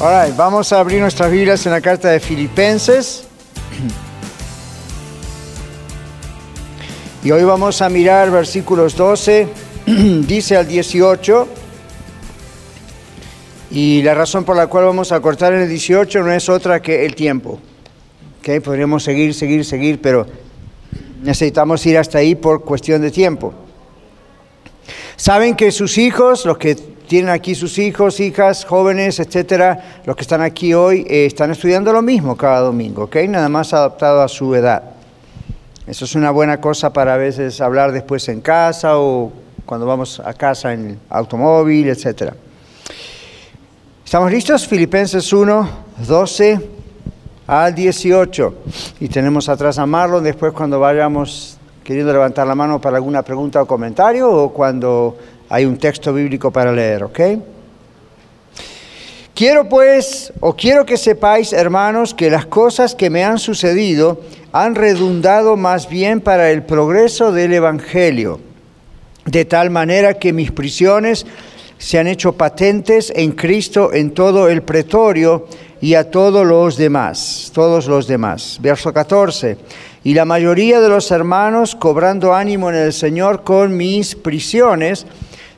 Ahora, vamos a abrir nuestras Biblias en la carta de Filipenses. Y hoy vamos a mirar versículos 12, dice al 18. Y la razón por la cual vamos a cortar en el 18 no es otra que el tiempo. ¿Okay? Podríamos seguir, seguir, seguir, pero necesitamos ir hasta ahí por cuestión de tiempo. Saben que sus hijos, los que tienen aquí sus hijos, hijas, jóvenes, etcétera, los que están aquí hoy, eh, están estudiando lo mismo cada domingo, ¿ok? Nada más adaptado a su edad. Eso es una buena cosa para a veces hablar después en casa o cuando vamos a casa en automóvil, etcétera. ¿Estamos listos? Filipenses 1, 12 al 18. Y tenemos atrás a Marlon después cuando vayamos queriendo levantar la mano para alguna pregunta o comentario o cuando hay un texto bíblico para leer, ¿ok? Quiero pues, o quiero que sepáis, hermanos, que las cosas que me han sucedido han redundado más bien para el progreso del Evangelio, de tal manera que mis prisiones se han hecho patentes en Cristo en todo el pretorio y a todos los demás, todos los demás. Verso 14. Y la mayoría de los hermanos, cobrando ánimo en el Señor con mis prisiones,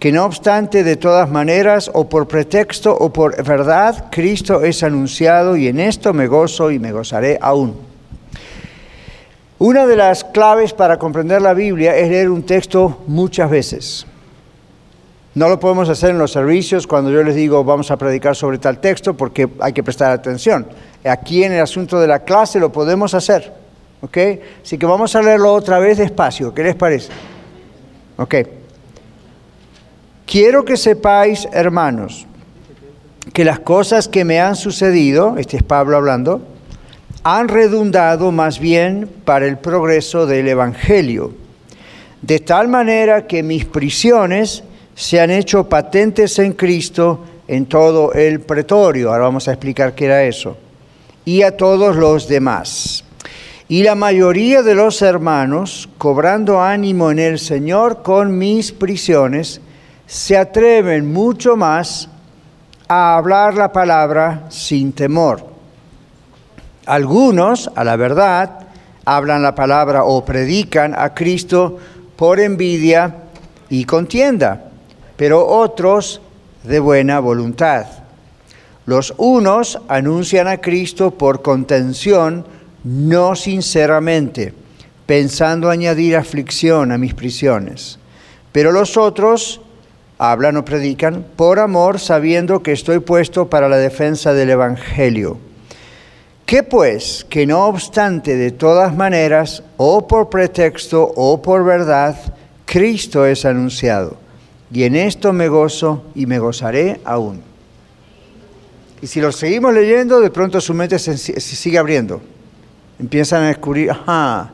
Que no obstante de todas maneras o por pretexto o por verdad, Cristo es anunciado y en esto me gozo y me gozaré aún. Una de las claves para comprender la Biblia es leer un texto muchas veces. No lo podemos hacer en los servicios cuando yo les digo vamos a predicar sobre tal texto porque hay que prestar atención. Aquí en el asunto de la clase lo podemos hacer. ¿Ok? Así que vamos a leerlo otra vez despacio. ¿Qué les parece? Ok. Quiero que sepáis, hermanos, que las cosas que me han sucedido, este es Pablo hablando, han redundado más bien para el progreso del Evangelio, de tal manera que mis prisiones se han hecho patentes en Cristo en todo el pretorio, ahora vamos a explicar qué era eso, y a todos los demás. Y la mayoría de los hermanos, cobrando ánimo en el Señor con mis prisiones, se atreven mucho más a hablar la palabra sin temor. Algunos, a la verdad, hablan la palabra o predican a Cristo por envidia y contienda, pero otros de buena voluntad. Los unos anuncian a Cristo por contención, no sinceramente, pensando añadir aflicción a mis prisiones. Pero los otros hablan o predican por amor, sabiendo que estoy puesto para la defensa del Evangelio. ¿Qué pues? Que no obstante de todas maneras, o por pretexto o por verdad, Cristo es anunciado. Y en esto me gozo y me gozaré aún. Y si lo seguimos leyendo, de pronto su mente se, sigue abriendo. Empiezan a descubrir, ajá,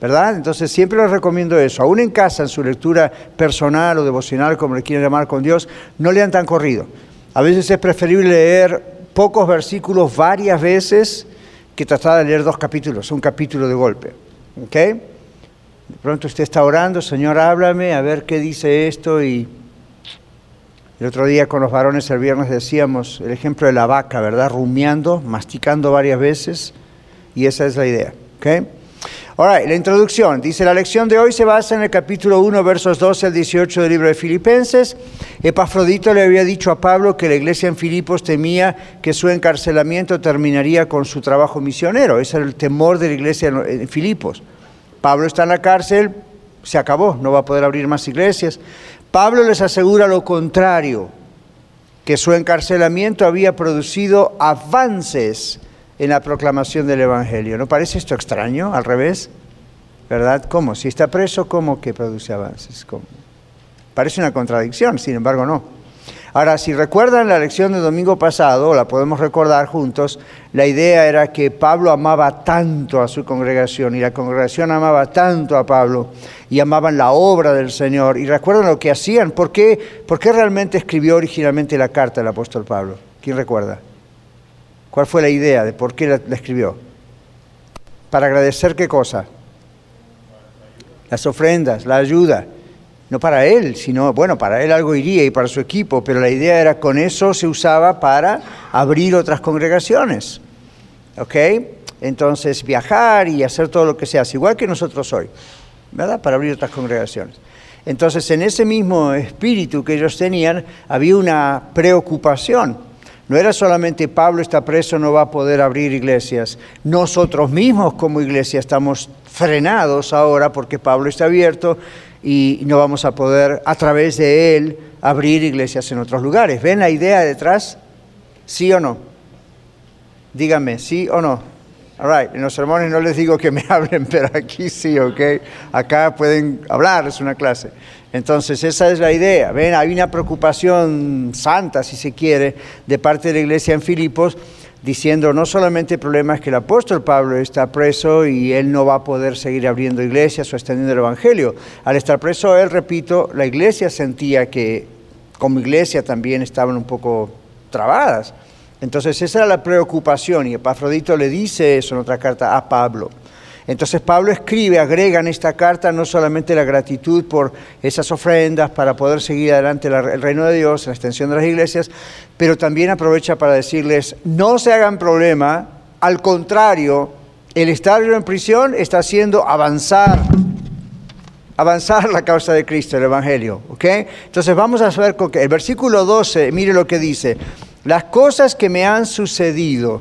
¿verdad? Entonces siempre les recomiendo eso. Aún en casa, en su lectura personal o devocional, como le quieren llamar con Dios, no lean tan corrido. A veces es preferible leer pocos versículos varias veces que tratar de leer dos capítulos, un capítulo de golpe. ¿Ok? De pronto usted está orando, Señor, háblame, a ver qué dice esto. Y el otro día con los varones el viernes decíamos el ejemplo de la vaca, ¿verdad? Rumiando, masticando varias veces. Y esa es la idea. ¿Ok? Ahora, la introducción. Dice, la lección de hoy se basa en el capítulo 1, versos 12 al 18 del libro de Filipenses. Epafrodito le había dicho a Pablo que la iglesia en Filipos temía que su encarcelamiento terminaría con su trabajo misionero. Ese era el temor de la iglesia en Filipos. Pablo está en la cárcel, se acabó, no va a poder abrir más iglesias. Pablo les asegura lo contrario, que su encarcelamiento había producido avances en la proclamación del Evangelio. ¿No parece esto extraño? Al revés, ¿verdad? ¿Cómo? Si está preso, ¿cómo que produce avances? Parece una contradicción, sin embargo no. Ahora, si recuerdan la lección del domingo pasado, la podemos recordar juntos, la idea era que Pablo amaba tanto a su congregación y la congregación amaba tanto a Pablo y amaban la obra del Señor. Y recuerdan lo que hacían. ¿Por qué, ¿Por qué realmente escribió originalmente la carta del apóstol Pablo? ¿Quién recuerda? ¿Cuál fue la idea de por qué la, escribió? Para agradecer qué cosa? Las ofrendas, la ayuda. No para él, sino, bueno, para él algo iría y para su equipo, pero la idea era con eso se usaba para abrir otras congregaciones. ¿Ok? Entonces viajar y hacer todo lo que se hace, igual que nosotros hoy, ¿verdad? Para abrir otras congregaciones. Entonces, en ese mismo espíritu que ellos tenían, había una preocupación no era solamente Pablo está preso, no va a poder abrir iglesias. Nosotros mismos como iglesia estamos frenados ahora porque Pablo está abierto y no vamos a poder a través de él abrir iglesias en otros lugares. ¿Ven la idea detrás? ¿Sí o no? Díganme, ¿sí o no? All. En los sermones no les digo que me hablen, pero aquí sí, ¿ok? Acá pueden hablar, es una clase. Entonces, esa es la idea. Ven, hay una preocupación santa, si se quiere, de parte de la iglesia en Filipos, diciendo no solamente el problema es que el apóstol Pablo está preso y él no va a poder seguir abriendo iglesias o extendiendo el Evangelio. Al estar preso, él, repito, la iglesia sentía que como iglesia también estaban un poco trabadas. Entonces, esa era la preocupación y Epafrodito le dice eso en otra carta a Pablo. Entonces Pablo escribe, agrega en esta carta no solamente la gratitud por esas ofrendas para poder seguir adelante el reino de Dios, la extensión de las iglesias, pero también aprovecha para decirles, no se hagan problema, al contrario, el estar en prisión está haciendo avanzar avanzar la causa de Cristo, el Evangelio. ¿ok? Entonces vamos a ver con el versículo 12, mire lo que dice, las cosas que me han sucedido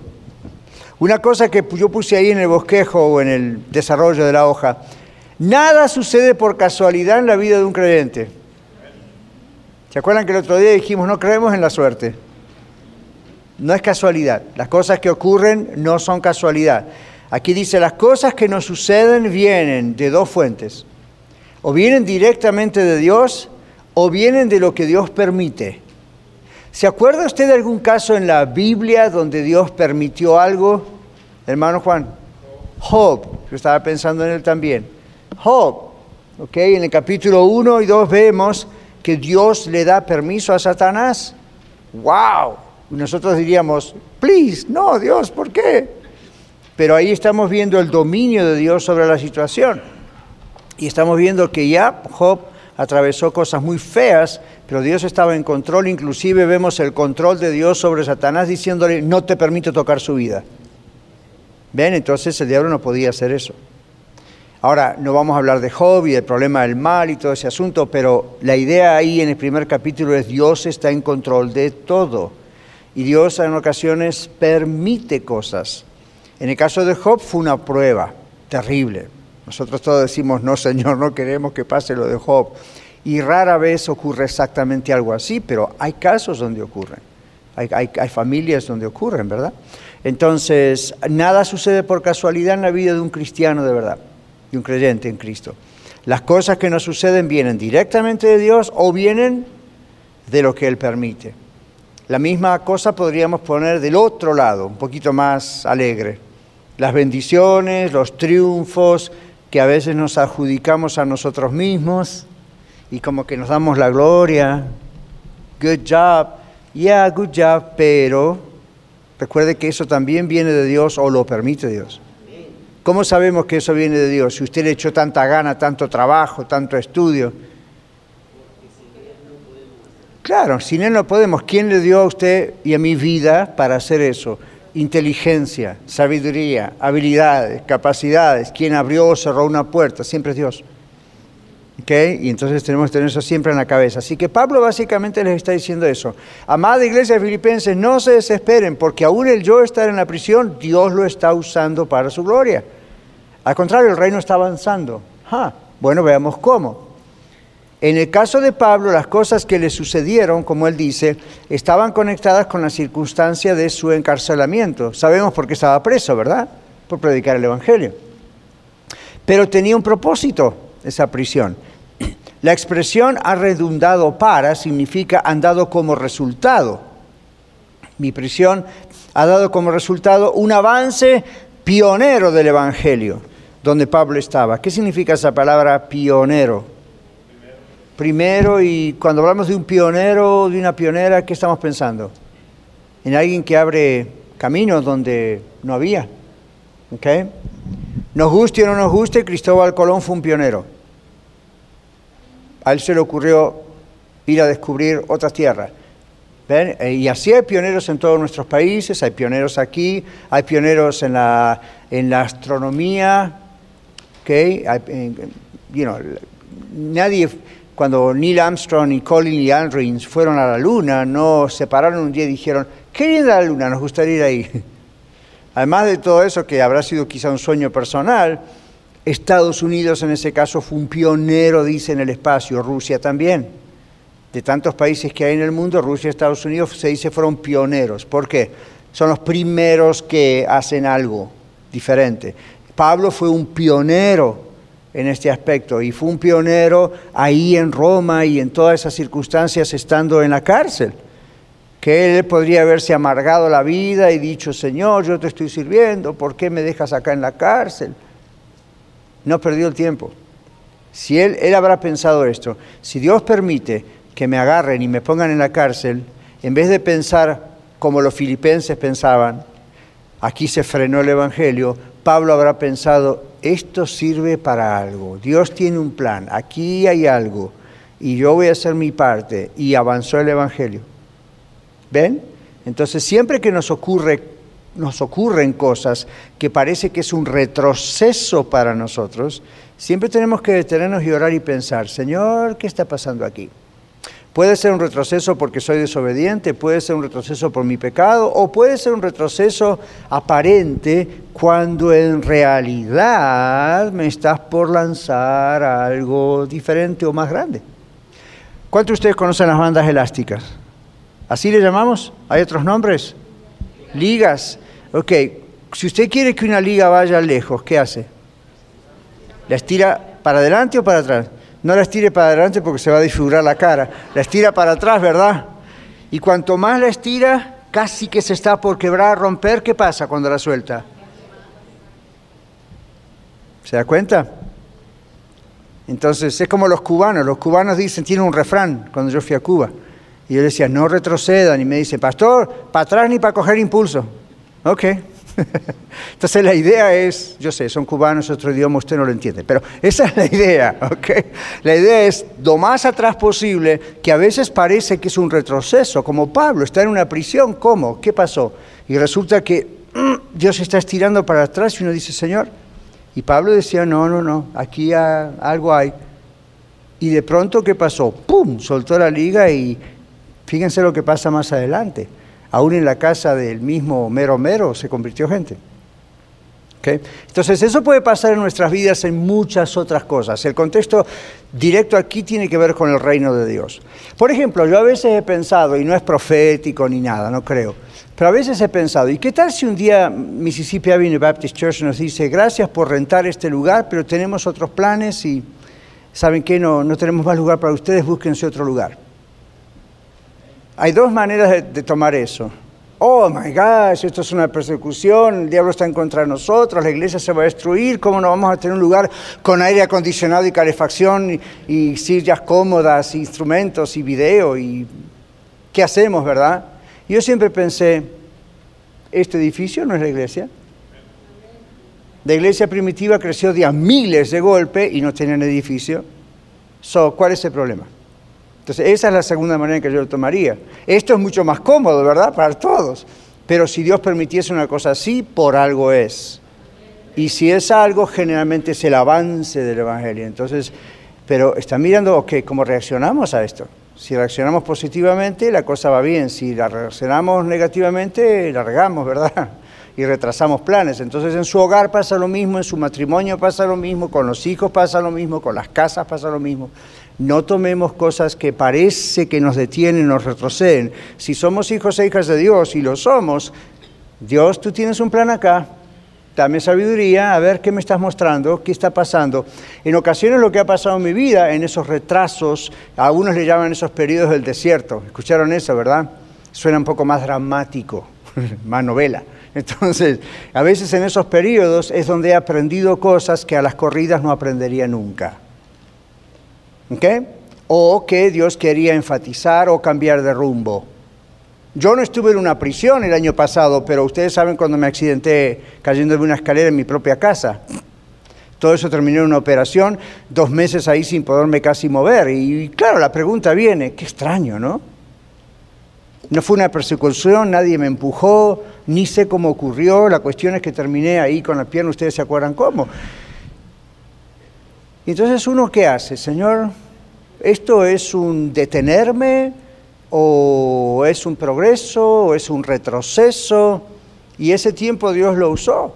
una cosa que yo puse ahí en el bosquejo o en el desarrollo de la hoja, nada sucede por casualidad en la vida de un creyente. ¿Se acuerdan que el otro día dijimos no creemos en la suerte? No es casualidad. Las cosas que ocurren no son casualidad. Aquí dice, las cosas que nos suceden vienen de dos fuentes. O vienen directamente de Dios o vienen de lo que Dios permite. ¿Se acuerda usted de algún caso en la Biblia donde Dios permitió algo? Hermano Juan. Job, yo estaba pensando en él también. Job, ¿ok? En el capítulo 1 y 2 vemos que Dios le da permiso a Satanás. ¡Wow! Nosotros diríamos, please, no, Dios, ¿por qué? Pero ahí estamos viendo el dominio de Dios sobre la situación. Y estamos viendo que ya Job atravesó cosas muy feas, pero Dios estaba en control, inclusive vemos el control de Dios sobre Satanás diciéndole, no te permito tocar su vida. ¿Ven? Entonces el diablo no podía hacer eso. Ahora, no vamos a hablar de Job y del problema del mal y todo ese asunto, pero la idea ahí en el primer capítulo es Dios está en control de todo. Y Dios en ocasiones permite cosas. En el caso de Job fue una prueba terrible. Nosotros todos decimos, no Señor, no queremos que pase lo de Job. Y rara vez ocurre exactamente algo así, pero hay casos donde ocurren. Hay, familias donde ocurren, ¿verdad? Entonces, nada sucede por casualidad en la vida de un cristiano de verdad, de un creyente en Cristo. Las cosas que nos suceden vienen directamente de Dios o vienen de lo que Él permite. La misma cosa podríamos poner del otro lado, un poquito más alegre. Las bendiciones, los triunfos, que a veces nos adjudicamos a nosotros mismos y como que nos damos la gloria. Good job. Yeah, good job, pero recuerde que eso también viene de Dios o lo permite Dios. ¿Cómo sabemos que eso viene de Dios? Si usted le echó tanta gana, tanto trabajo, tanto estudio. Claro, sin Él no podemos. ¿Quién le dio a usted y a mi vida para hacer eso? Inteligencia, sabiduría, habilidades, capacidades, quien abrió o cerró una puerta, siempre es Dios. ¿Okay? Y entonces tenemos que tener eso siempre en la cabeza. Así que Pablo básicamente les está diciendo eso. Amada iglesia filipenses, no se desesperen, porque aún el yo estar en la prisión, Dios lo está usando para su gloria. Al contrario, el reino está avanzando. Bueno, veamos cómo. En el caso de Pablo, las cosas que le sucedieron, como él dice, estaban conectadas con la circunstancia de su encarcelamiento. Sabemos por qué estaba preso, ¿verdad? Por predicar el Evangelio. Pero tenía un propósito esa prisión. La expresión ha redundado para significa han dado como resultado. Mi prisión ha dado como resultado un avance pionero del Evangelio, donde Pablo estaba. ¿Qué significa esa palabra pionero? Primero y cuando hablamos de un pionero, de una pionera, ¿qué estamos pensando? En alguien que abre caminos donde no había. ¿Okay? Nos guste o no nos guste, Cristóbal Colón fue un pionero. A él se le ocurrió ir a descubrir otras tierras. ¿Ven? Eh, y así hay pioneros en todos nuestros países, hay pioneros aquí, hay pioneros en la, en la astronomía, ¿okay? you know, nadie cuando Neil Armstrong y Colin Aldrin fueron a la Luna, no se pararon un día y dijeron, qué linda la Luna, nos gustaría ir ahí. Además de todo eso, que habrá sido quizá un sueño personal, Estados Unidos en ese caso fue un pionero, dice, en el espacio, Rusia también. De tantos países que hay en el mundo, Rusia y Estados Unidos se dice fueron pioneros. ¿Por qué? Son los primeros que hacen algo diferente. Pablo fue un pionero en este aspecto y fue un pionero ahí en Roma y en todas esas circunstancias estando en la cárcel, que él podría haberse amargado la vida y dicho, Señor, yo te estoy sirviendo, ¿por qué me dejas acá en la cárcel? No perdió el tiempo. Si él, él habrá pensado esto, si Dios permite que me agarren y me pongan en la cárcel, en vez de pensar como los filipenses pensaban, aquí se frenó el Evangelio, Pablo habrá pensado, esto sirve para algo, Dios tiene un plan, aquí hay algo, y yo voy a hacer mi parte, y avanzó el Evangelio. ¿Ven? Entonces siempre que nos ocurre, nos ocurren cosas que parece que es un retroceso para nosotros, siempre tenemos que detenernos y orar y pensar, Señor, ¿qué está pasando aquí? Puede ser un retroceso porque soy desobediente, puede ser un retroceso por mi pecado o puede ser un retroceso aparente cuando en realidad me estás por lanzar a algo diferente o más grande. ¿Cuántos de ustedes conocen las bandas elásticas? ¿Así le llamamos? ¿Hay otros nombres? Ligas. Ok, si usted quiere que una liga vaya lejos, ¿qué hace? ¿La estira para adelante o para atrás? No la estire para adelante porque se va a disfigurar la cara. La estira para atrás, ¿verdad? Y cuanto más la estira, casi que se está por quebrar, romper, ¿qué pasa cuando la suelta? ¿Se da cuenta? Entonces es como los cubanos. Los cubanos dicen, tienen un refrán cuando yo fui a Cuba. Y yo decía, no retrocedan. Y me dice, pastor, para atrás ni para coger impulso. Ok. Entonces la idea es, yo sé, son cubanos, otro idioma, usted no lo entiende, pero esa es la idea, ¿ok? La idea es lo más atrás posible, que a veces parece que es un retroceso, como Pablo, está en una prisión, ¿cómo? ¿Qué pasó? Y resulta que mm, Dios está estirando para atrás y uno dice, Señor, y Pablo decía, no, no, no, aquí algo hay. Y de pronto, ¿qué pasó? ¡Pum! Soltó la liga y fíjense lo que pasa más adelante aún en la casa del mismo mero mero se convirtió gente. Entonces eso puede pasar en nuestras vidas en muchas otras cosas. El contexto directo aquí tiene que ver con el reino de Dios. Por ejemplo, yo a veces he pensado, y no es profético ni nada, no creo, pero a veces he pensado, ¿y qué tal si un día Mississippi Avenue Baptist Church nos dice, gracias por rentar este lugar, pero tenemos otros planes y, ¿saben qué? No, no tenemos más lugar para ustedes, búsquense otro lugar. Hay dos maneras de, tomar eso. Oh my gosh, esto es una persecución, el diablo está en contra de nosotros, la iglesia se va a destruir, ¿cómo no vamos a tener un lugar con aire acondicionado y calefacción y, sillas cómodas, instrumentos y video? y ¿Qué hacemos, verdad? Yo siempre pensé, ¿este edificio no es la iglesia? La iglesia primitiva creció de a miles de golpe y no tenían edificio. So, ¿Cuál es el problema? Entonces, esa es la segunda manera en que yo lo tomaría. Esto es mucho más cómodo, ¿verdad? Para todos. Pero si Dios permitiese una cosa así, por algo es. Y si es algo, generalmente es el avance del Evangelio. Entonces, pero está mirando, ok, ¿cómo reaccionamos a esto? Si reaccionamos positivamente, la cosa va bien. Si la reaccionamos negativamente, la regamos, ¿verdad? Y retrasamos planes. Entonces en su hogar pasa lo mismo, en su matrimonio pasa lo mismo, con los hijos pasa lo mismo, con las casas pasa lo mismo. No tomemos cosas que parece que nos detienen, nos retroceden. Si somos hijos e hijas de Dios, y lo somos, Dios, tú tienes un plan acá, dame sabiduría, a ver qué me estás mostrando, qué está pasando. En ocasiones lo que ha pasado en mi vida, en esos retrasos, a algunos le llaman esos periodos del desierto. ¿Escucharon eso, verdad? Suena un poco más dramático, más novela. Entonces, a veces en esos periodos es donde he aprendido cosas que a las corridas no aprendería nunca. ¿Ok? O que Dios quería enfatizar o cambiar de rumbo. Yo no estuve en una prisión el año pasado, pero ustedes saben cuando me accidenté cayendo de una escalera en mi propia casa. Todo eso terminó en una operación, dos meses ahí sin poderme casi mover. Y claro, la pregunta viene, qué extraño, ¿no? No fue una persecución, nadie me empujó, ni sé cómo ocurrió. La cuestión es que terminé ahí con la pierna, ustedes se acuerdan cómo. Entonces uno qué hace, Señor, esto es un detenerme, o es un progreso, o es un retroceso, y ese tiempo Dios lo usó.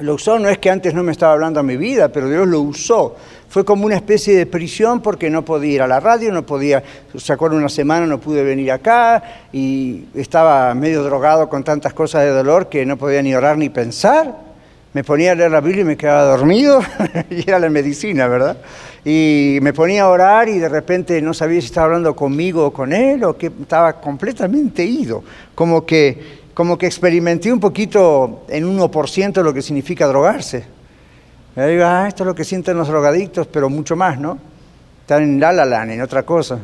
Lo usó, no es que antes no me estaba hablando a mi vida, pero Dios lo usó. Fue como una especie de prisión porque no podía ir a la radio, no podía, se acuerdan, una semana no pude venir acá y estaba medio drogado con tantas cosas de dolor que no podía ni orar ni pensar. Me ponía a leer la Biblia y me quedaba dormido, y era la medicina, ¿verdad? y me ponía a orar y de repente no sabía si estaba hablando conmigo o con él o que estaba completamente ido, como que, como que experimenté un poquito en 1% lo que significa drogarse. Me digo, ah, esto es lo que sienten los drogadictos, pero mucho más, ¿no? Están en la la en otra cosa.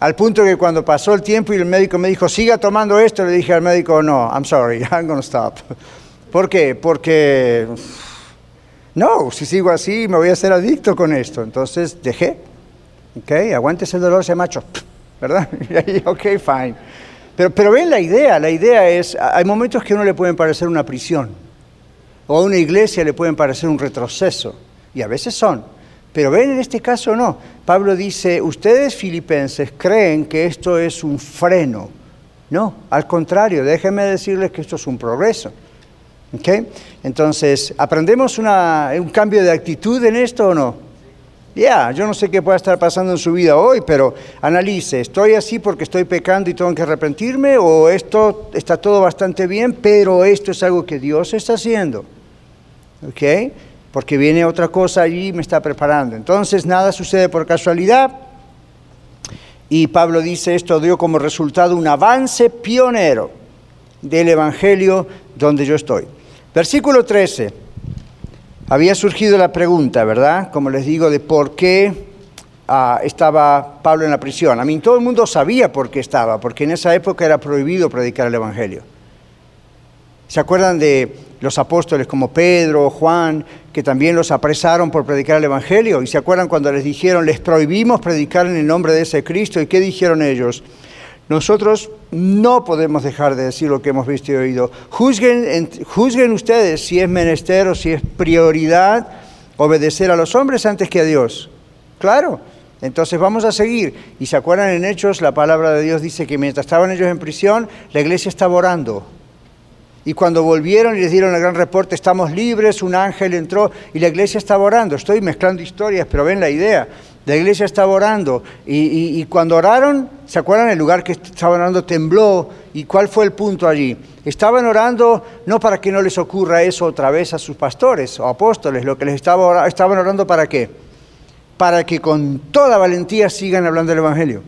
Al punto que cuando pasó el tiempo y el médico me dijo, siga tomando esto, le dije al médico, no, I'm sorry, I'm going to stop. ¿Por qué? Porque no, si sigo así me voy a ser adicto con esto. Entonces dejé. Ok, aguantes el dolor, se macho. ¿Verdad? ok, fine. Pero, pero ven la idea, la idea es, hay momentos que a uno le pueden parecer una prisión, o a una iglesia le pueden parecer un retroceso, y a veces son. Pero ven, en este caso no. Pablo dice, ustedes filipenses creen que esto es un freno. No, al contrario, déjenme decirles que esto es un progreso. ¿Okay? Entonces, ¿aprendemos un cambio de actitud en esto o no? Ya, yo no sé qué pueda estar pasando en su vida hoy, pero analice, ¿estoy así porque estoy pecando y tengo que arrepentirme? ¿O esto está todo bastante bien, pero esto es algo que Dios está haciendo? ¿Ok? Porque viene otra cosa allí y me está preparando. Entonces, nada sucede por casualidad. Y Pablo dice, esto dio como resultado un avance pionero del Evangelio donde yo estoy. Versículo 13. Había surgido la pregunta, ¿verdad? Como les digo, de por qué ah, estaba Pablo en la prisión. A mí todo el mundo sabía por qué estaba, porque en esa época era prohibido predicar el Evangelio. ¿Se acuerdan de los apóstoles como Pedro, Juan, que también los apresaron por predicar el Evangelio? ¿Y se acuerdan cuando les dijeron, les prohibimos predicar en el nombre de ese Cristo? ¿Y qué dijeron ellos? Nosotros no podemos dejar de decir lo que hemos visto y oído. Juzguen, juzguen ustedes si es menester o si es prioridad obedecer a los hombres antes que a Dios. Claro, entonces vamos a seguir. Y se acuerdan en Hechos, la palabra de Dios dice que mientras estaban ellos en prisión, la iglesia estaba orando. Y cuando volvieron y les dieron el gran reporte, estamos libres, un ángel entró y la iglesia estaba orando. Estoy mezclando historias, pero ven la idea. La iglesia estaba orando y, cuando oraron, ¿se acuerdan? El lugar que estaban orando tembló. ¿Y cuál fue el punto allí? Estaban orando no para que no les ocurra eso otra vez a sus pastores o apóstoles, lo que les estaba estaban orando para qué? Para que con toda valentía sigan hablando del Evangelio.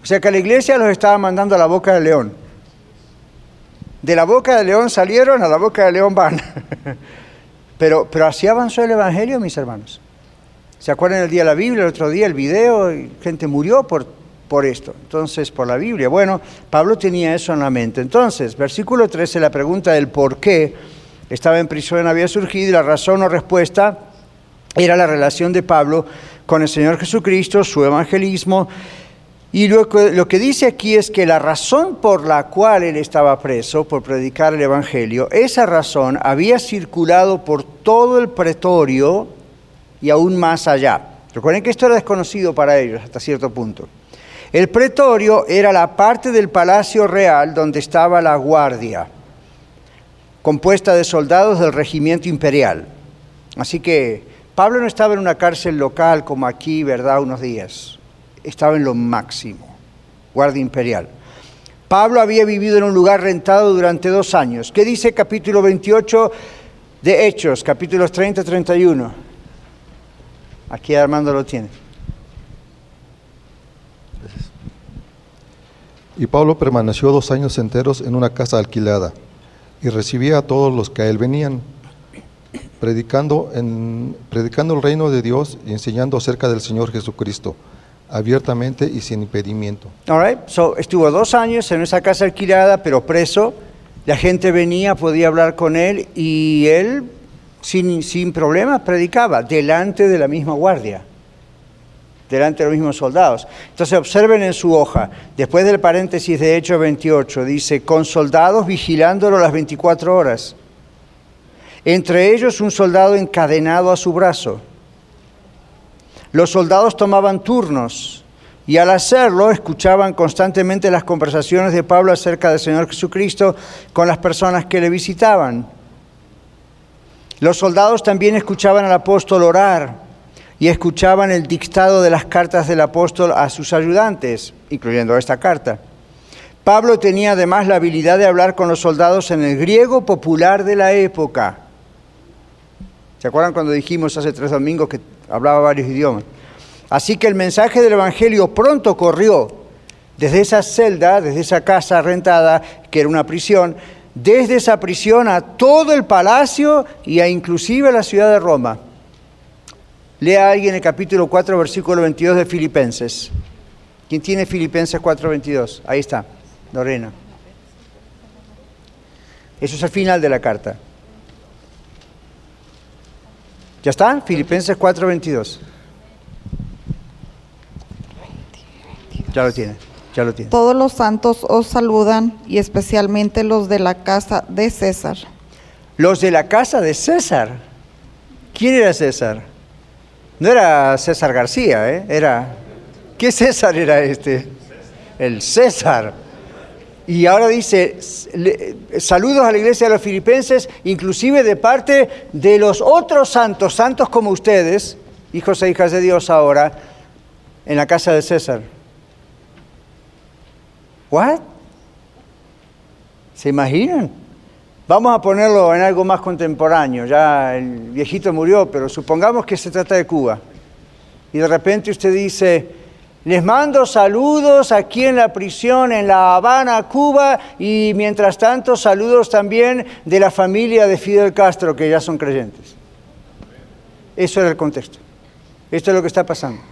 O sea que la iglesia los estaba mandando a la boca del león. De la boca del león salieron, a la boca del león van. pero, pero así avanzó el Evangelio, mis hermanos. ¿Se acuerdan el día de la Biblia, el otro día el video? Gente murió por, por esto. Entonces, por la Biblia. Bueno, Pablo tenía eso en la mente. Entonces, versículo 13, la pregunta del por qué estaba en prisión había surgido y la razón o respuesta era la relación de Pablo con el Señor Jesucristo, su evangelismo, Y lo que, lo que dice aquí es que la razón por la cual él estaba preso, por predicar el Evangelio, esa razón había circulado por todo el pretorio y aún más allá. Recuerden que esto era desconocido para ellos hasta cierto punto. El pretorio era la parte del palacio real donde estaba la guardia, compuesta de soldados del regimiento imperial. Así que Pablo no estaba en una cárcel local como aquí, ¿verdad? Unos días estaba en lo máximo, guardia imperial. Pablo había vivido en un lugar rentado durante dos años. ¿Qué dice capítulo 28 de Hechos, capítulos 30 y 31? Aquí Armando lo tiene. Y Pablo permaneció dos años enteros en una casa alquilada y recibía a todos los que a él venían, predicando, predicando el reino de Dios y enseñando acerca del Señor Jesucristo abiertamente y sin impedimento. All right. So, estuvo dos años en esa casa alquilada, pero preso. La gente venía, podía hablar con él y él, sin, sin problemas, predicaba delante de la misma guardia, delante de los mismos soldados. Entonces, observen en su hoja, después del paréntesis de Hechos 28, dice, con soldados vigilándolo las 24 horas. Entre ellos un soldado encadenado a su brazo los soldados tomaban turnos y al hacerlo escuchaban constantemente las conversaciones de Pablo acerca del Señor Jesucristo con las personas que le visitaban. Los soldados también escuchaban al apóstol orar y escuchaban el dictado de las cartas del apóstol a sus ayudantes, incluyendo esta carta. Pablo tenía además la habilidad de hablar con los soldados en el griego popular de la época. ¿Se acuerdan cuando dijimos hace tres domingos que hablaba varios idiomas. Así que el mensaje del Evangelio pronto corrió desde esa celda, desde esa casa rentada, que era una prisión, desde esa prisión a todo el palacio y a inclusive a la ciudad de Roma. Lea alguien el capítulo 4, versículo 22 de Filipenses. ¿Quién tiene Filipenses 4, 22? Ahí está, Lorena. Eso es el final de la carta. ¿Ya está? Filipenses 4:22. Ya lo tiene, ya lo tiene. Todos los santos os saludan y especialmente los de la casa de César. Los de la casa de César. ¿Quién era César? No era César García, ¿eh? Era... ¿Qué César era este? El César. Y ahora dice, saludos a la iglesia de los filipenses, inclusive de parte de los otros santos, santos como ustedes, hijos e hijas de Dios ahora, en la casa de César. ¿What? ¿Se imaginan? Vamos a ponerlo en algo más contemporáneo. Ya el viejito murió, pero supongamos que se trata de Cuba. Y de repente usted dice, les mando saludos aquí en la prisión en La Habana, Cuba, y mientras tanto saludos también de la familia de Fidel Castro, que ya son creyentes. Eso era el contexto. Esto es lo que está pasando.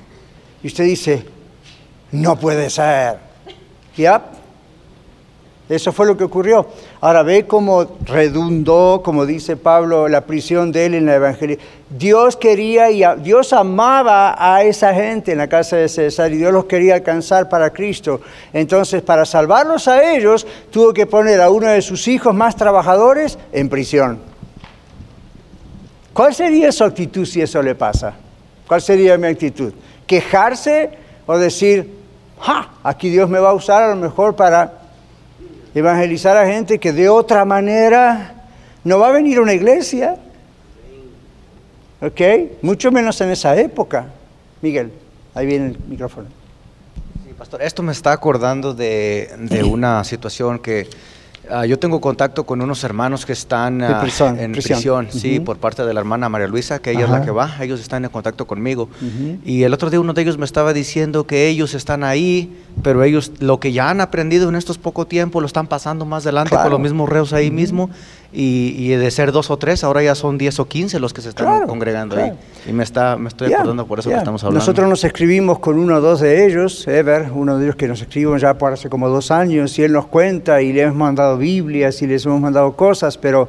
Y usted dice, no puede ser. ¿Ya? Eso fue lo que ocurrió. Ahora ve cómo redundó, como dice Pablo, la prisión de él en la Evangelio. Dios quería y Dios amaba a esa gente en la casa de César y Dios los quería alcanzar para Cristo. Entonces, para salvarlos a ellos, tuvo que poner a uno de sus hijos más trabajadores en prisión. ¿Cuál sería su actitud si eso le pasa? ¿Cuál sería mi actitud? ¿Quejarse o decir, ¡ja! Aquí Dios me va a usar a lo mejor para evangelizar a gente que de otra manera no va a venir a una iglesia. ¿Ok? Mucho menos en esa época. Miguel, ahí viene el micrófono. Sí, pastor, esto me está acordando de, de una situación que Ah, yo tengo contacto con unos hermanos que están ah, en prisión, sí, por parte de la hermana María Luisa, que ella es la que va, ellos están en contacto conmigo. Y el otro día uno de ellos me estaba diciendo que ellos están ahí, pero ellos lo que ya han aprendido en estos poco tiempo lo están pasando más adelante con los mismos reos ahí mismo. Y, de ser dos o tres, ahora ya son diez o quince los que se están congregando ahí. Y me, está, me estoy acordando por eso que estamos hablando. Nosotros nos escribimos con uno o dos de ellos, Ever, uno de ellos que nos escribimos ya por hace como dos años, y él nos cuenta y le hemos mandado Biblias y les hemos mandado cosas, pero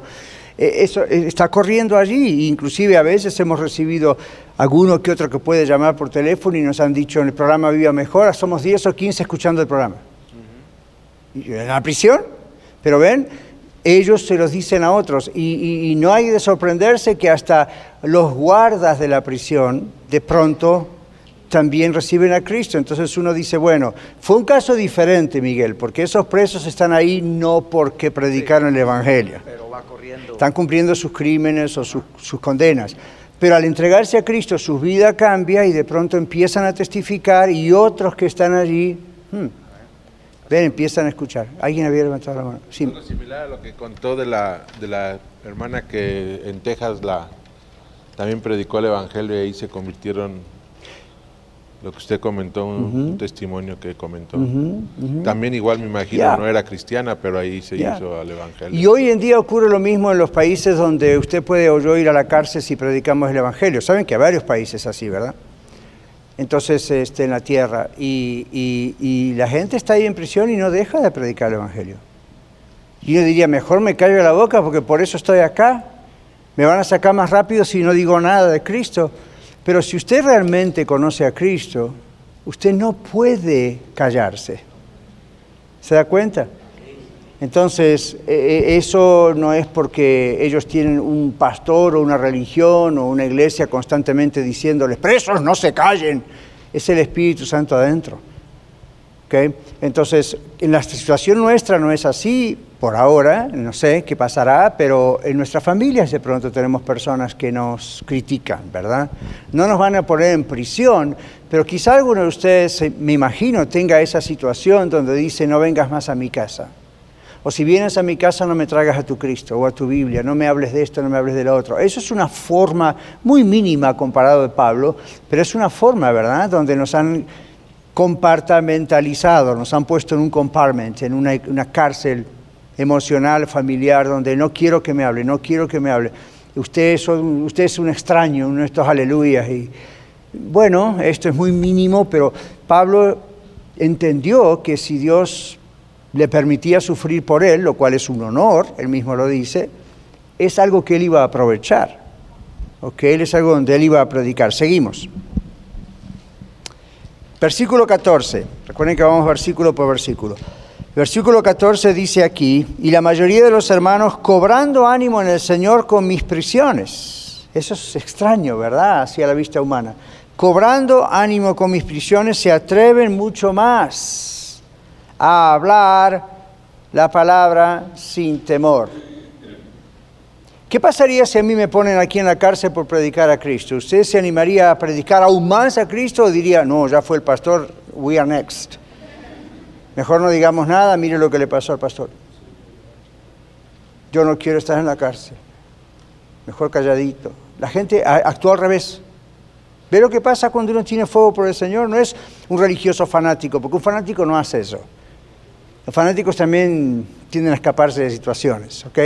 eh, eso eh, está corriendo allí. Inclusive a veces hemos recibido alguno que otro que puede llamar por teléfono y nos han dicho en el programa Viva Mejor, somos 10 o 15 escuchando el programa. En la prisión, pero ven, ellos se los dicen a otros y, y no hay de sorprenderse que hasta los guardas de la prisión de pronto también reciben a Cristo. Entonces uno dice, bueno, fue un caso diferente, Miguel, porque esos presos están ahí no porque predicaron el Evangelio. Están cumpliendo sus crímenes o sus, condenas. Pero al entregarse a Cristo su vida cambia y de pronto empiezan a testificar y otros que están allí, hmm, ven, empiezan a escuchar. ¿Alguien había levantado la mano? Sí. Algo similar a lo que contó de la, de la hermana que en Texas la, también predicó el Evangelio y ahí se convirtieron lo que usted comentó, un, testimonio que comentó. También igual me imagino, no era cristiana, pero ahí se hizo al Evangelio. Y hoy en día ocurre lo mismo en los países donde usted puede o yo ir a la cárcel si predicamos el Evangelio. Saben que hay varios países así, ¿verdad? Entonces, este, en la tierra. Y, la gente está ahí en prisión y no deja de predicar el Evangelio. Y yo diría, mejor me callo la boca porque por eso estoy acá. Me van a sacar más rápido si no digo nada de Cristo. Pero si usted realmente conoce a Cristo, usted no puede callarse. ¿Se da cuenta? Entonces, e, e, eso no es porque ellos tienen un pastor o una religión o una iglesia constantemente diciéndoles, presos, no se callen. Es el Espíritu Santo adentro. Entonces, en la situación nuestra no es así por ahora, no sé qué pasará, pero en nuestras familias de pronto tenemos personas que nos critican, ¿verdad? No nos van a poner en prisión, pero quizá alguno de ustedes, me imagino, tenga esa situación donde dice, no vengas más a mi casa. O si vienes a mi casa no me traigas a tu Cristo o a tu Biblia, no me hables de esto, no me hables de lo otro. Eso es una forma muy mínima comparado de Pablo, pero es una forma, ¿verdad?, donde nos han compartamentalizado, nos han puesto en un compartment, en una, cárcel emocional, familiar, donde no quiero que me hable, no quiero que me hable. Usted es, un, usted es un extraño, uno de estos aleluyas. Y, bueno, esto es muy mínimo, pero Pablo entendió que si Dios le permitía sufrir por él, lo cual es un honor, él mismo lo dice, es algo que él iba a aprovechar. ¿ok? Es algo donde él iba a predicar. Seguimos. Versículo 14. Recuerden que vamos versículo por versículo. Versículo 14 dice aquí, y la mayoría de los hermanos cobrando ánimo en el Señor con mis prisiones. Eso es extraño, ¿verdad? Hacia la vista humana. Cobrando ánimo con mis prisiones se atreven mucho más a hablar la palabra sin temor. ¿Qué pasaría si a mí me ponen aquí en la cárcel por predicar a Cristo? ¿Usted se animaría a predicar aún más a Cristo o diría, no, ya fue el pastor, we are next? Mejor no digamos nada, mire lo que le pasó al pastor. Yo no quiero estar en la cárcel. Mejor calladito. La gente actúa al revés. ¿Ve lo que pasa cuando uno tiene fuego por el Señor? No es un religioso fanático, porque un fanático no hace eso. Los fanáticos también tienden a escaparse de situaciones, ¿ok?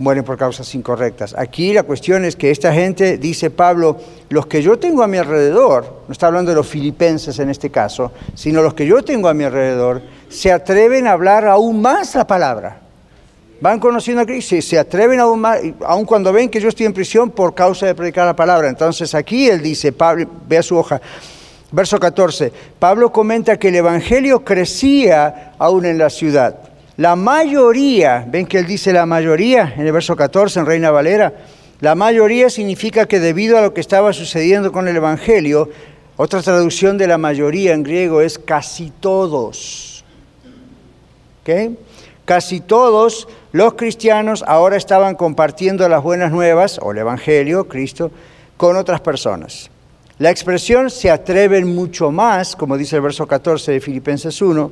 mueren por causas incorrectas. Aquí la cuestión es que esta gente, dice Pablo, los que yo tengo a mi alrededor, no está hablando de los filipenses en este caso, sino los que yo tengo a mi alrededor, se atreven a hablar aún más la palabra. Van conociendo a Cristo se atreven aún más, aun cuando ven que yo estoy en prisión por causa de predicar la palabra. Entonces aquí él dice, Pablo, vea su hoja, verso 14, Pablo comenta que el Evangelio crecía aún en la ciudad. La mayoría, ven que él dice la mayoría en el verso 14 en Reina Valera, la mayoría significa que debido a lo que estaba sucediendo con el Evangelio, otra traducción de la mayoría en griego es casi todos. Casi todos los cristianos ahora estaban compartiendo las buenas nuevas, o el Evangelio, Cristo, con otras personas. La expresión se atreven mucho más, como dice el verso 14 de Filipenses 1,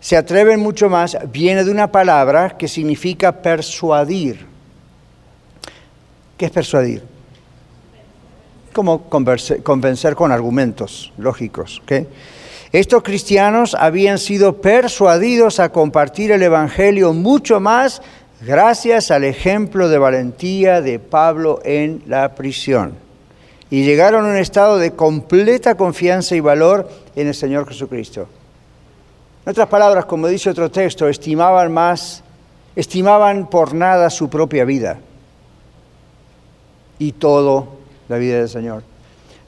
se atreven mucho más, viene de una palabra que significa persuadir. ¿Qué es persuadir? Como convencer con argumentos lógicos. Estos cristianos habían sido persuadidos a compartir el Evangelio mucho más gracias al ejemplo de valentía de Pablo en la prisión. Y llegaron a un estado de completa confianza y valor en el Señor Jesucristo. En otras palabras, como dice otro texto, estimaban más, estimaban por nada su propia vida y todo la vida del Señor.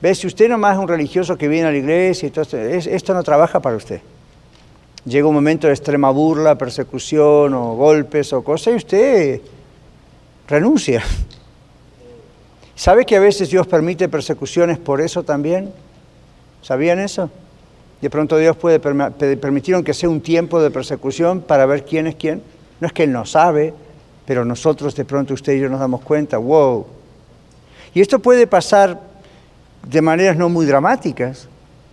¿Ves? Si usted nomás es un religioso que viene a la iglesia, entonces, esto no trabaja para usted. Llega un momento de extrema burla, persecución o golpes o cosas y usted renuncia. ¿Sabe que a veces Dios permite persecuciones por eso también? ¿Sabían eso? De pronto Dios puede permitir, aunque sea un tiempo de persecución, para ver quién es quién. No es que Él no sabe, pero nosotros de pronto usted y yo nos damos cuenta, wow. Y esto puede pasar de maneras no muy dramáticas.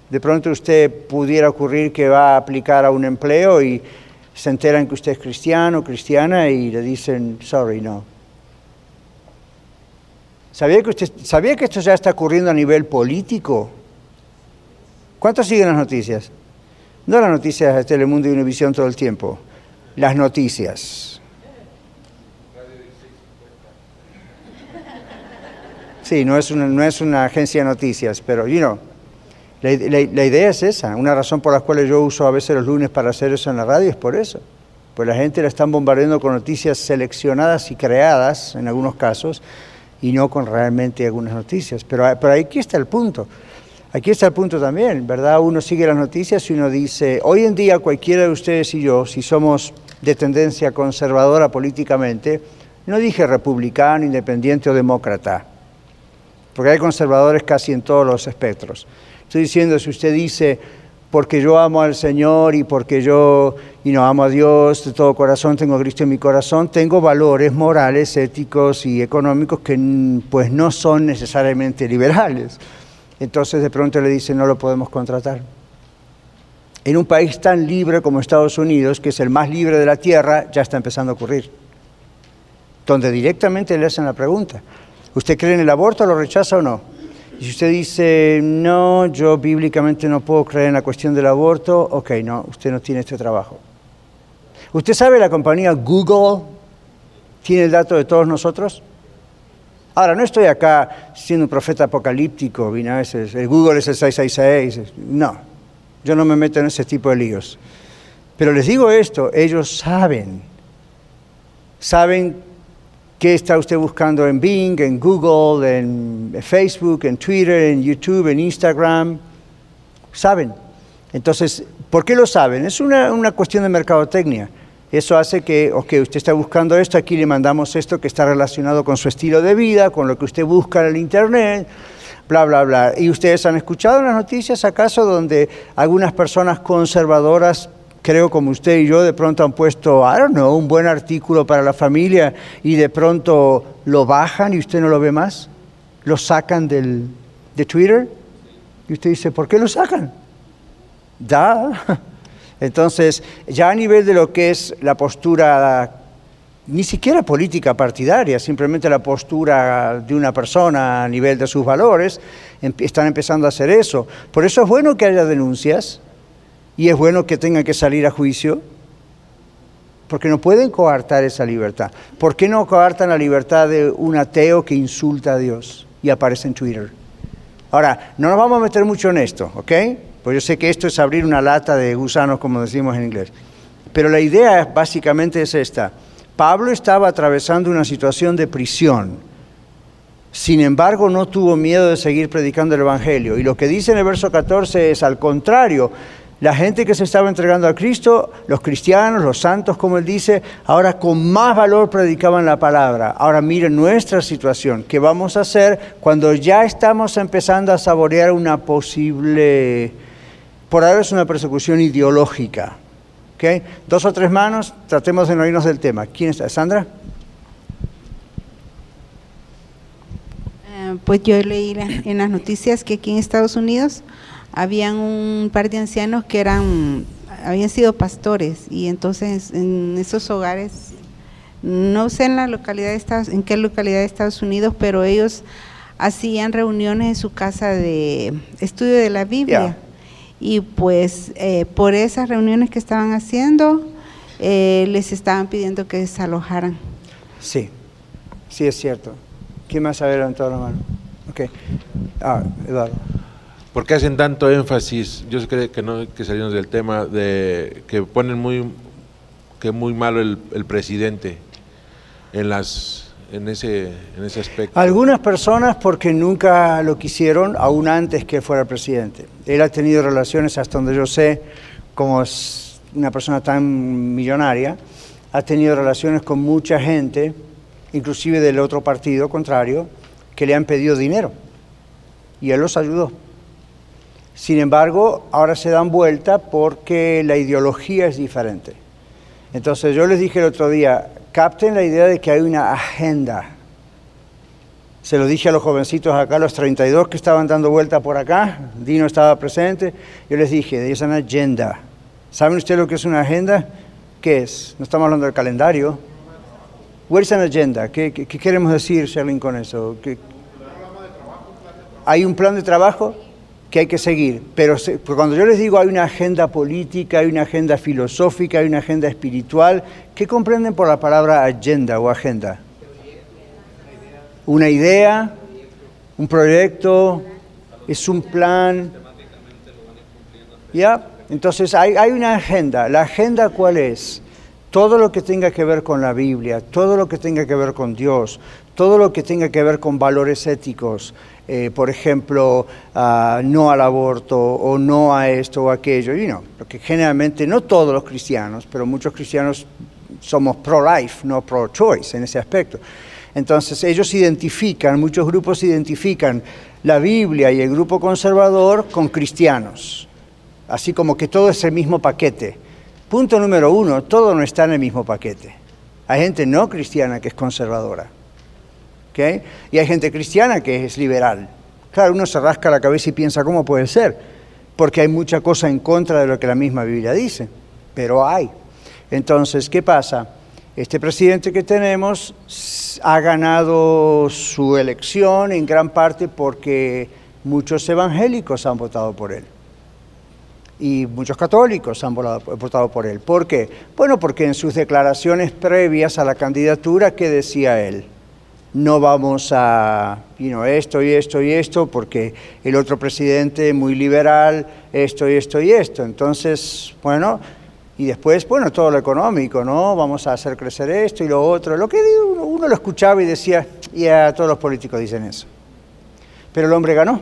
De pronto usted pudiera ocurrir que va a aplicar a un empleo y se enteran que usted es cristiano, cristiana y le dicen, sorry, no. ¿Sabía que, usted, ¿Sabía que esto ya está ocurriendo a nivel político? ¿Cuántos siguen las noticias? No las noticias de Telemundo y Univisión todo el tiempo, las noticias. Sí, no es una, no es una agencia de noticias, pero, you know, la, la, idea es esa. Una razón por la cual yo uso a veces los lunes para hacer eso en la radio es por eso. Pues la gente la están bombardeando con noticias seleccionadas y creadas, en algunos casos, y no con realmente algunas noticias. Pero, pero aquí está el punto. Aquí está el punto también, ¿verdad? Uno sigue las noticias y uno dice, hoy en día cualquiera de ustedes y yo, si somos de tendencia conservadora políticamente, no dije republicano, independiente o demócrata, porque hay conservadores casi en todos los espectros. Estoy diciendo, si usted dice, porque yo amo al Señor y porque yo y no amo a Dios de todo corazón, tengo a Cristo en mi corazón, tengo valores morales, éticos y económicos que pues no son necesariamente liberales. Entonces de pronto le dicen no lo podemos contratar. En un país tan libre como Estados Unidos, que es el más libre de la tierra, ya está empezando a ocurrir. Donde directamente le hacen la pregunta, ¿usted cree en el aborto, lo rechaza o no? Y si usted dice, no, yo bíblicamente no puedo creer en la cuestión del aborto, ok, no, usted no tiene este trabajo. ¿Usted sabe la compañía Google tiene el dato de todos nosotros? Ahora, no estoy acá siendo un profeta apocalíptico, vine a veces, el Google es el 666, no, yo no me meto en ese tipo de líos. Pero les digo esto, ellos saben, saben qué está usted buscando en Bing, en Google, en Facebook, en Twitter, en YouTube, en Instagram, saben. Entonces, ¿por qué lo saben? Es una, una cuestión de mercadotecnia. Eso hace que, ok, usted está buscando esto, aquí le mandamos esto que está relacionado con su estilo de vida, con lo que usted busca en el Internet, bla, bla, bla. ¿Y ustedes han escuchado las noticias acaso donde algunas personas conservadoras, creo como usted y yo, de pronto han puesto, I don't know, un buen artículo para la familia y de pronto lo bajan y usted no lo ve más? ¿Lo sacan del, de Twitter? Y usted dice, ¿por qué lo sacan? Da. Entonces, ya a nivel de lo que es la postura, ni siquiera política partidaria, simplemente la postura de una persona a nivel de sus valores, están empezando a hacer eso. Por eso es bueno que haya denuncias y es bueno que tengan que salir a juicio, porque no pueden coartar esa libertad. ¿Por qué no coartan la libertad de un ateo que insulta a Dios y aparece en Twitter? Ahora, no nos vamos a meter mucho en esto, ¿ok? Pues yo sé que esto es abrir una lata de gusanos, como decimos en inglés. Pero la idea básicamente es esta. Pablo estaba atravesando una situación de prisión. Sin embargo, no tuvo miedo de seguir predicando el Evangelio. Y lo que dice en el verso 14 es, al contrario, la gente que se estaba entregando a Cristo, los cristianos, los santos, como él dice, ahora con más valor predicaban la palabra. Ahora miren nuestra situación. ¿Qué vamos a hacer cuando ya estamos empezando a saborear una posible por ahora es una persecución ideológica. ¿okay? Dos o tres manos, tratemos de no irnos del tema. ¿Quién está? ¿Sandra? Eh, pues yo leí en las noticias que aquí en Estados Unidos habían un par de ancianos que eran habían sido pastores y entonces en esos hogares no sé en la localidad de Estados, en qué localidad de Estados Unidos, pero ellos hacían reuniones en su casa de estudio de la Biblia y pues eh, por esas reuniones que estaban haciendo eh, les estaban pidiendo que desalojaran. Sí, sí es cierto. ¿Quién más ha levantado la mano? Ok. Ah, Eduardo. ¿Por qué hacen tanto énfasis? Yo sé que no que salimos del tema de que ponen muy que muy malo el, el presidente en las en ese, en ese aspecto? Algunas personas porque nunca lo quisieron, aún antes que fuera presidente. Él ha tenido relaciones, hasta donde yo sé, como es una persona tan millonaria, ha tenido relaciones con mucha gente, inclusive del otro partido contrario, que le han pedido dinero. Y él los ayudó. Sin embargo, ahora se dan vuelta porque la ideología es diferente. Entonces yo les dije el otro día, capten la idea de que hay una agenda. Se lo dije a los jovencitos acá, los 32 que estaban dando vuelta por acá, Dino estaba presente, yo les dije, es una agenda. ¿Saben ustedes lo que es una agenda? ¿Qué es? No estamos hablando del calendario. Where's an agenda? ¿Qué, queremos decir, Sherlyn, con eso? ¿Hay un plan de trabajo? Que hay que seguir. Pero cuando yo les digo hay una agenda política, hay una agenda filosófica, hay una agenda espiritual, ¿qué comprenden por la palabra agenda o agenda? Una idea, un proyecto, es un plan. ¿Ya? Entonces hay, hay una agenda. ¿La agenda cuál es? Todo lo que tenga que ver con la Biblia, todo lo que tenga que ver con Dios, todo lo que tenga que ver con valores éticos, eh, por ejemplo, no al aborto o no a esto o aquello, y no, porque generalmente no todos los cristianos, pero muchos cristianos somos pro-life, no pro-choice en ese aspecto. Entonces ellos identifican, muchos grupos identifican la Biblia y el grupo conservador con cristianos, así como que todo es el mismo paquete. Punto número uno, todo no está en el mismo paquete. Hay gente no cristiana que es conservadora. Y hay gente cristiana que es liberal. Claro, uno se rasca la cabeza y piensa, ¿cómo puede ser? Porque hay mucha cosa en contra de lo que la misma Biblia dice, pero hay. Entonces, ¿qué pasa? Este presidente que tenemos ha ganado su elección en gran parte porque muchos evangélicos han votado por él. Y muchos católicos han votado por él. ¿Por qué? Bueno, porque en sus declaraciones previas a la candidatura, ¿qué decía él? No vamos a, esto y esto y esto, porque el otro presidente muy liberal, esto y esto y esto. Entonces, bueno, y después, bueno, todo lo económico, ¿no? Vamos a hacer crecer esto y lo otro. Lo que uno, lo escuchaba y decía, ya todos los políticos dicen eso. Pero el hombre ganó.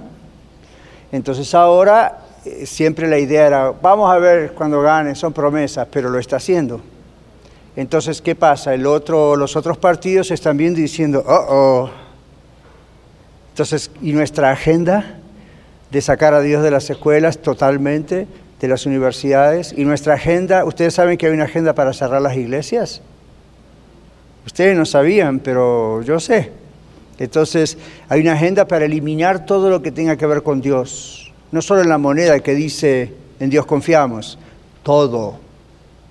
Entonces ahora eh, siempre la idea era, vamos a ver cuando gane, son promesas, pero lo está haciendo. Entonces, ¿qué pasa? El otro, los otros partidos están viendo y diciendo, oh, oh. Entonces, ¿y nuestra agenda de sacar a Dios de las escuelas totalmente, de las universidades? ¿Y nuestra agenda, ustedes saben que hay una agenda para cerrar las iglesias? Ustedes no sabían, pero yo sé. Entonces, hay una agenda para eliminar todo lo que tenga que ver con Dios. No solo en la moneda que dice, en Dios confiamos, todo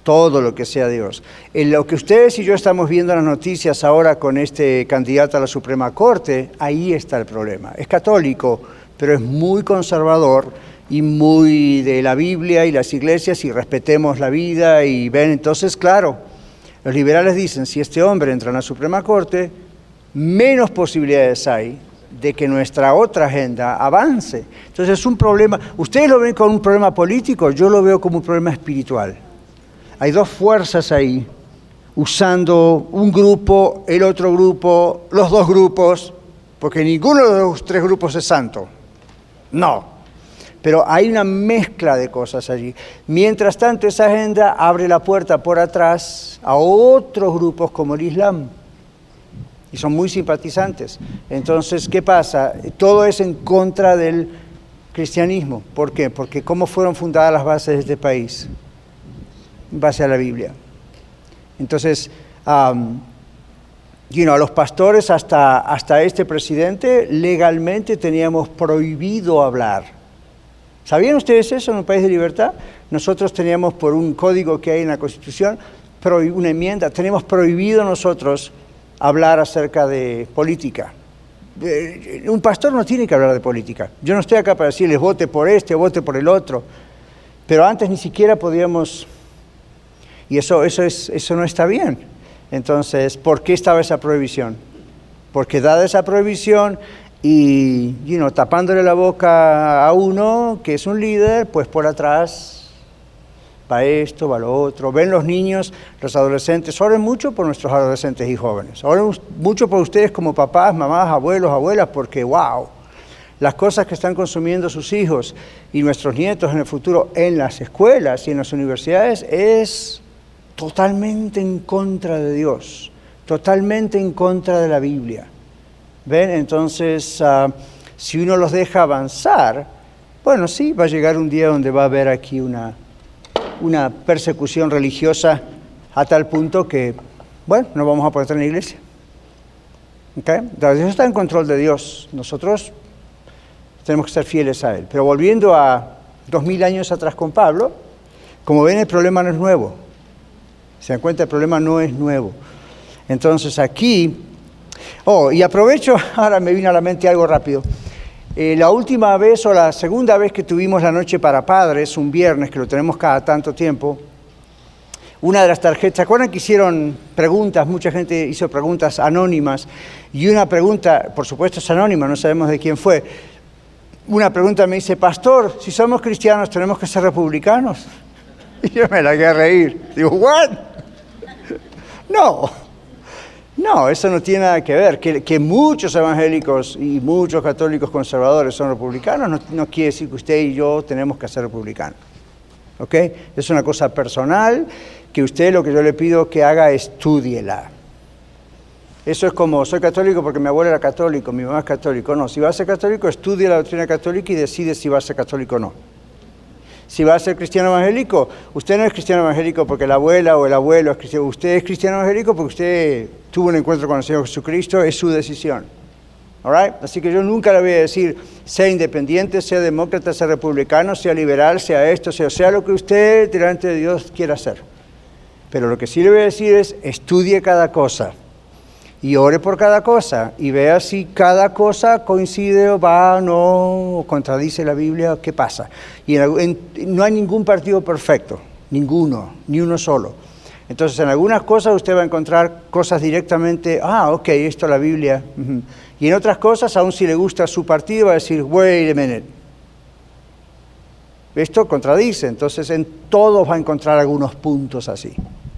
todo lo que sea Dios. En lo que ustedes y yo estamos viendo en las noticias ahora con este candidato a la Suprema Corte, ahí está el problema. Es católico, pero es muy conservador y muy de la Biblia y las iglesias y respetemos la vida y ven, entonces claro, los liberales dicen, si este hombre entra en la Suprema Corte, menos posibilidades hay de que nuestra otra agenda avance. Entonces es un problema, ustedes lo ven como un problema político, yo lo veo como un problema espiritual. Hay dos fuerzas ahí, usando un grupo, el otro grupo, los dos grupos, porque ninguno de los tres grupos es santo. No. Pero hay una mezcla de cosas allí. Mientras tanto, esa agenda abre la puerta por atrás a otros grupos como el Islam. Y son muy simpatizantes. Entonces, ¿qué pasa? Todo es en contra del cristianismo. ¿Por qué? Porque ¿cómo fueron fundadas las bases de este país? Base a la Biblia. Entonces, um, a los pastores hasta, hasta este presidente legalmente teníamos prohibido hablar. ¿Sabían ustedes eso en un país de libertad? Nosotros teníamos por un código que hay en la Constitución, una enmienda, tenemos prohibido nosotros hablar acerca de política. Eh, un pastor no tiene que hablar de política. Yo no estoy acá para decirles vote por este vote por el otro. Pero antes ni siquiera podíamos y eso, eso, es, eso no está bien. Entonces, ¿por qué estaba esa prohibición? Porque dada esa prohibición y you tapándole la boca a uno que es un líder, pues por atrás Va esto, va lo otro. Ven los niños, los adolescentes. Oren mucho por nuestros adolescentes y jóvenes. Oren mucho por ustedes como papás, mamás, abuelos, abuelas, porque wow, las cosas que están consumiendo sus hijos y nuestros nietos en el futuro en las escuelas y en las universidades es totalmente en contra de Dios, totalmente en contra de la Biblia. ¿Ven? Entonces, ah, si uno los deja avanzar, bueno, sí, va a llegar un día donde va a haber aquí una, una persecución religiosa a tal punto que, bueno, no vamos a poder estar en la iglesia. ¿Okay? Dios está en control de Dios. Nosotros tenemos que ser fieles a Él. Pero volviendo a dos mil años atrás con Pablo, como ven, el problema no es nuevo. Se dan cuenta, el problema no es nuevo. Entonces aquí, oh, y aprovecho, ahora me vino a la mente algo rápido. Eh, la última vez o la segunda vez que tuvimos la noche para padres, un viernes, que lo tenemos cada tanto tiempo, una de las tarjetas, ¿se acuerdan que hicieron preguntas? Mucha gente hizo preguntas anónimas y una pregunta, por supuesto es anónima, no sabemos de quién fue. Una pregunta me dice, pastor, si somos cristianos tenemos que ser republicanos. Y yo me la quedé a reír. Digo, ¿what? No, no, eso no tiene nada que ver. Que, muchos evangélicos y muchos católicos conservadores son republicanos no, quiere decir que usted y yo tenemos que ser republicanos. ¿Ok? Es una cosa personal que usted lo que yo le pido que haga, estudiela. Eso es como, soy católico porque mi abuelo era católico, mi mamá es católico. No, si va a ser católico, estudie la doctrina católica y decide si va a ser católico o no. Si va a ser cristiano evangélico, usted no es cristiano evangélico porque la abuela o el abuelo es cristiano, usted es cristiano evangélico porque usted tuvo un encuentro con el Señor Jesucristo, es su decisión. Así que yo nunca le voy a decir, sea independiente, sea demócrata, sea republicano, sea liberal, sea esto, sea, sea lo que usted delante de Dios quiera hacer. Pero lo que sí le voy a decir es, estudie cada cosa y ore por cada cosa y vea si cada cosa coincide o va no, o contradice la Biblia, qué pasa. Y no hay ningún partido perfecto, ninguno, ni uno solo. Entonces, en algunas cosas usted va a encontrar cosas directamente, ah, ok, esto es la Biblia. Y en otras cosas, aun si le gusta su partido, va a decir, wait a minute. Esto contradice, entonces en todos va a encontrar algunos puntos así.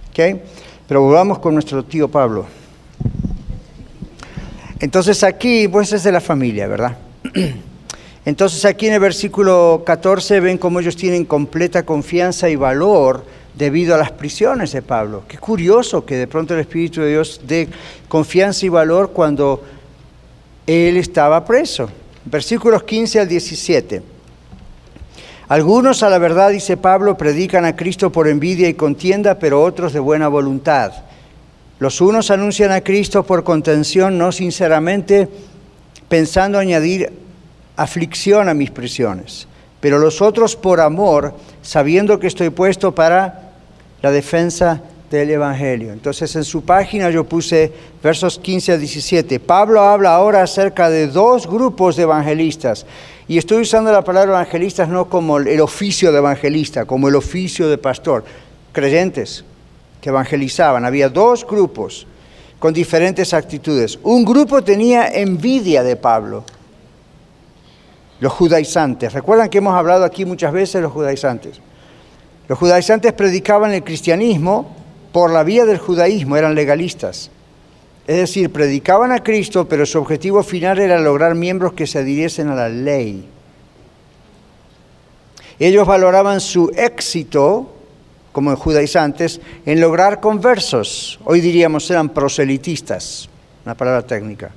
¿ok? Pero volvamos con nuestro tío Pablo. Entonces aquí, pues es de la familia, ¿verdad? Entonces aquí en el versículo 14 ven cómo ellos tienen completa confianza y valor debido a las prisiones de Pablo. Qué curioso que de pronto el Espíritu de Dios dé confianza y valor cuando él estaba preso. Versículos 15 al 17. Algunos a la verdad, dice Pablo, predican a Cristo por envidia y contienda, pero otros de buena voluntad. Los unos anuncian a Cristo por contención, no sinceramente, pensando añadir aflicción a mis prisiones, pero los otros por amor, sabiendo que estoy puesto para la defensa del Evangelio. Entonces en su página yo puse versos 15 a 17. Pablo habla ahora acerca de dos grupos de evangelistas. Y estoy usando la palabra evangelistas no como el oficio de evangelista, como el oficio de pastor. Creyentes, evangelizaban. Había dos grupos con diferentes actitudes. Un grupo tenía envidia de Pablo, los judaizantes. Recuerdan que hemos hablado aquí muchas veces de los judaizantes. Los judaizantes predicaban el cristianismo por la vía del judaísmo, eran legalistas. Es decir, predicaban a Cristo, pero su objetivo final era lograr miembros que se adhiriesen a la ley. Ellos valoraban su éxito como en judaizantes, en lograr conversos. Hoy diríamos eran proselitistas, una palabra técnica.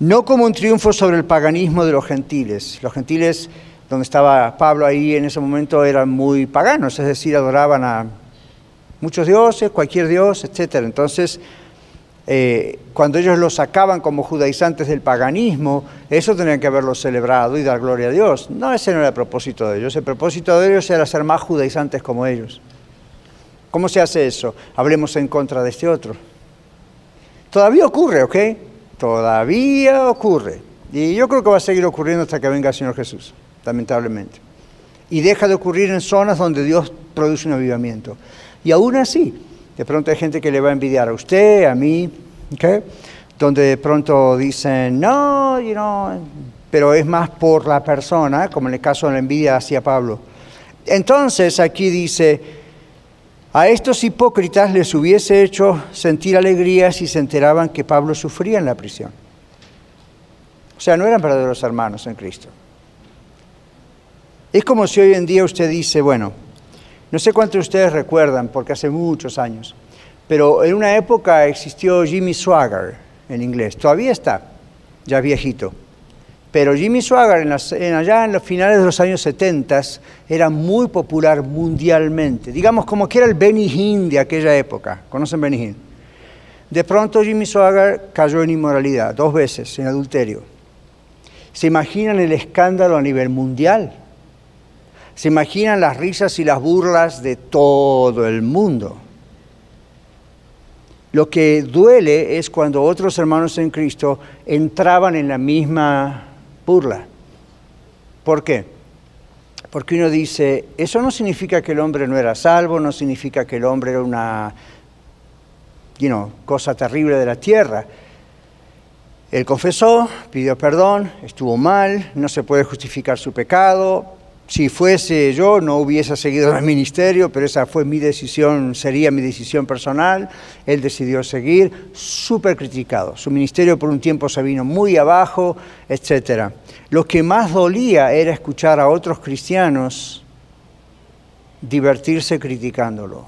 No como un triunfo sobre el paganismo de los gentiles. Los gentiles, donde estaba Pablo ahí en ese momento, eran muy paganos, es decir, adoraban a muchos dioses, cualquier dios, etc. Entonces, eh, cuando ellos lo sacaban como judaizantes del paganismo, eso tenían que haberlo celebrado y dar gloria a Dios. No, ese no era el propósito de ellos. El propósito de ellos era ser más judaizantes como ellos. ¿Cómo se hace eso? Hablemos en contra de este otro. Todavía ocurre, ¿ok? Todavía ocurre. Y yo creo que va a seguir ocurriendo hasta que venga el Señor Jesús, lamentablemente. Y deja de ocurrir en zonas donde Dios produce un avivamiento. Y aún así, de pronto hay gente que le va a envidiar a usted, a mí, donde de pronto dicen, no, you know, pero es más por la persona, como en el caso de la envidia hacia Pablo. Entonces aquí dice, a estos hipócritas les hubiese hecho sentir alegría si se enteraban que Pablo sufría en la prisión. O sea, no eran verdaderos hermanos en Cristo. Es como si hoy en día usted dice, bueno, no sé cuántos de ustedes recuerdan, porque hace muchos años, pero en una época existió Jimmy Swagger en inglés, todavía está, ya viejito. Pero Jimmy Swagger en allá en los finales de los años 70 era muy popular mundialmente, digamos como que era el Benny Hinn de aquella época. ¿Conocen Benny Hinn? De pronto Jimmy Swagger cayó en inmoralidad, dos veces, en adulterio. ¿Se imaginan el escándalo a nivel mundial? ¿Se imaginan las risas y las burlas de todo el mundo? Lo que duele es cuando otros hermanos en Cristo entraban en la misma burla. ¿Por qué? Porque uno dice, eso no significa que el hombre no era salvo, no significa que el hombre era una cosa terrible de la tierra. Él confesó, pidió perdón, estuvo mal, no se puede justificar su pecado, si fuese yo, no hubiese seguido el ministerio, pero esa fue mi decisión, sería mi decisión personal. Él decidió seguir, súper criticado. Su ministerio por un tiempo se vino muy abajo, etc. Lo que más dolía era escuchar a otros cristianos divertirse criticándolo.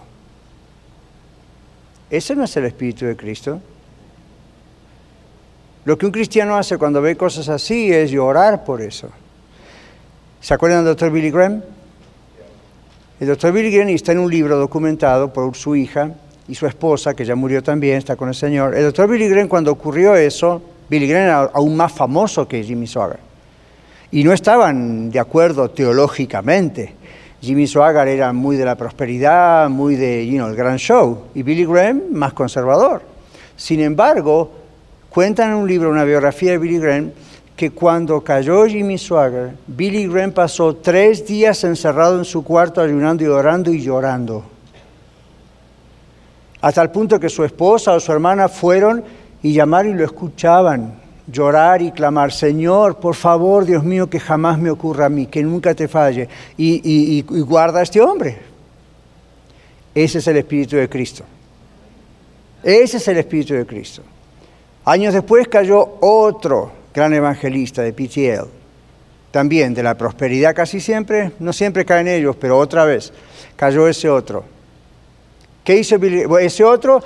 Ese no es el Espíritu de Cristo. Lo que un cristiano hace cuando ve cosas así es llorar por eso. ¿Se acuerdan del doctor Billy Graham? El doctor Billy Graham está en un libro documentado por su hija y su esposa, que ya murió también, está con el Señor. El doctor Billy Graham, cuando ocurrió eso, Billy Graham era aún más famoso que Jimmy Swaggart. Y no estaban de acuerdo teológicamente. Jimmy Swaggart era muy de la prosperidad, muy de, you know, el gran show, y Billy Graham más conservador. Sin embargo, cuentan en un libro, una biografía de Billy Graham, que cuando cayó Jimmy Swagger, Billy Graham pasó tres días encerrado en su cuarto ayunando y orando y llorando. Hasta el punto que su esposa o su hermana fueron y llamaron y lo escuchaban llorar y clamar, Señor, por favor, Dios mío, que jamás me ocurra a mí, que nunca te falle, y, y guarda a este hombre. Ese es el Espíritu de Cristo. Ese es el Espíritu de Cristo. Años después cayó otro gran evangelista de PTL, también de la prosperidad casi siempre, no siempre caen ellos, pero otra vez cayó ese otro. ¿Qué hizo Ese otro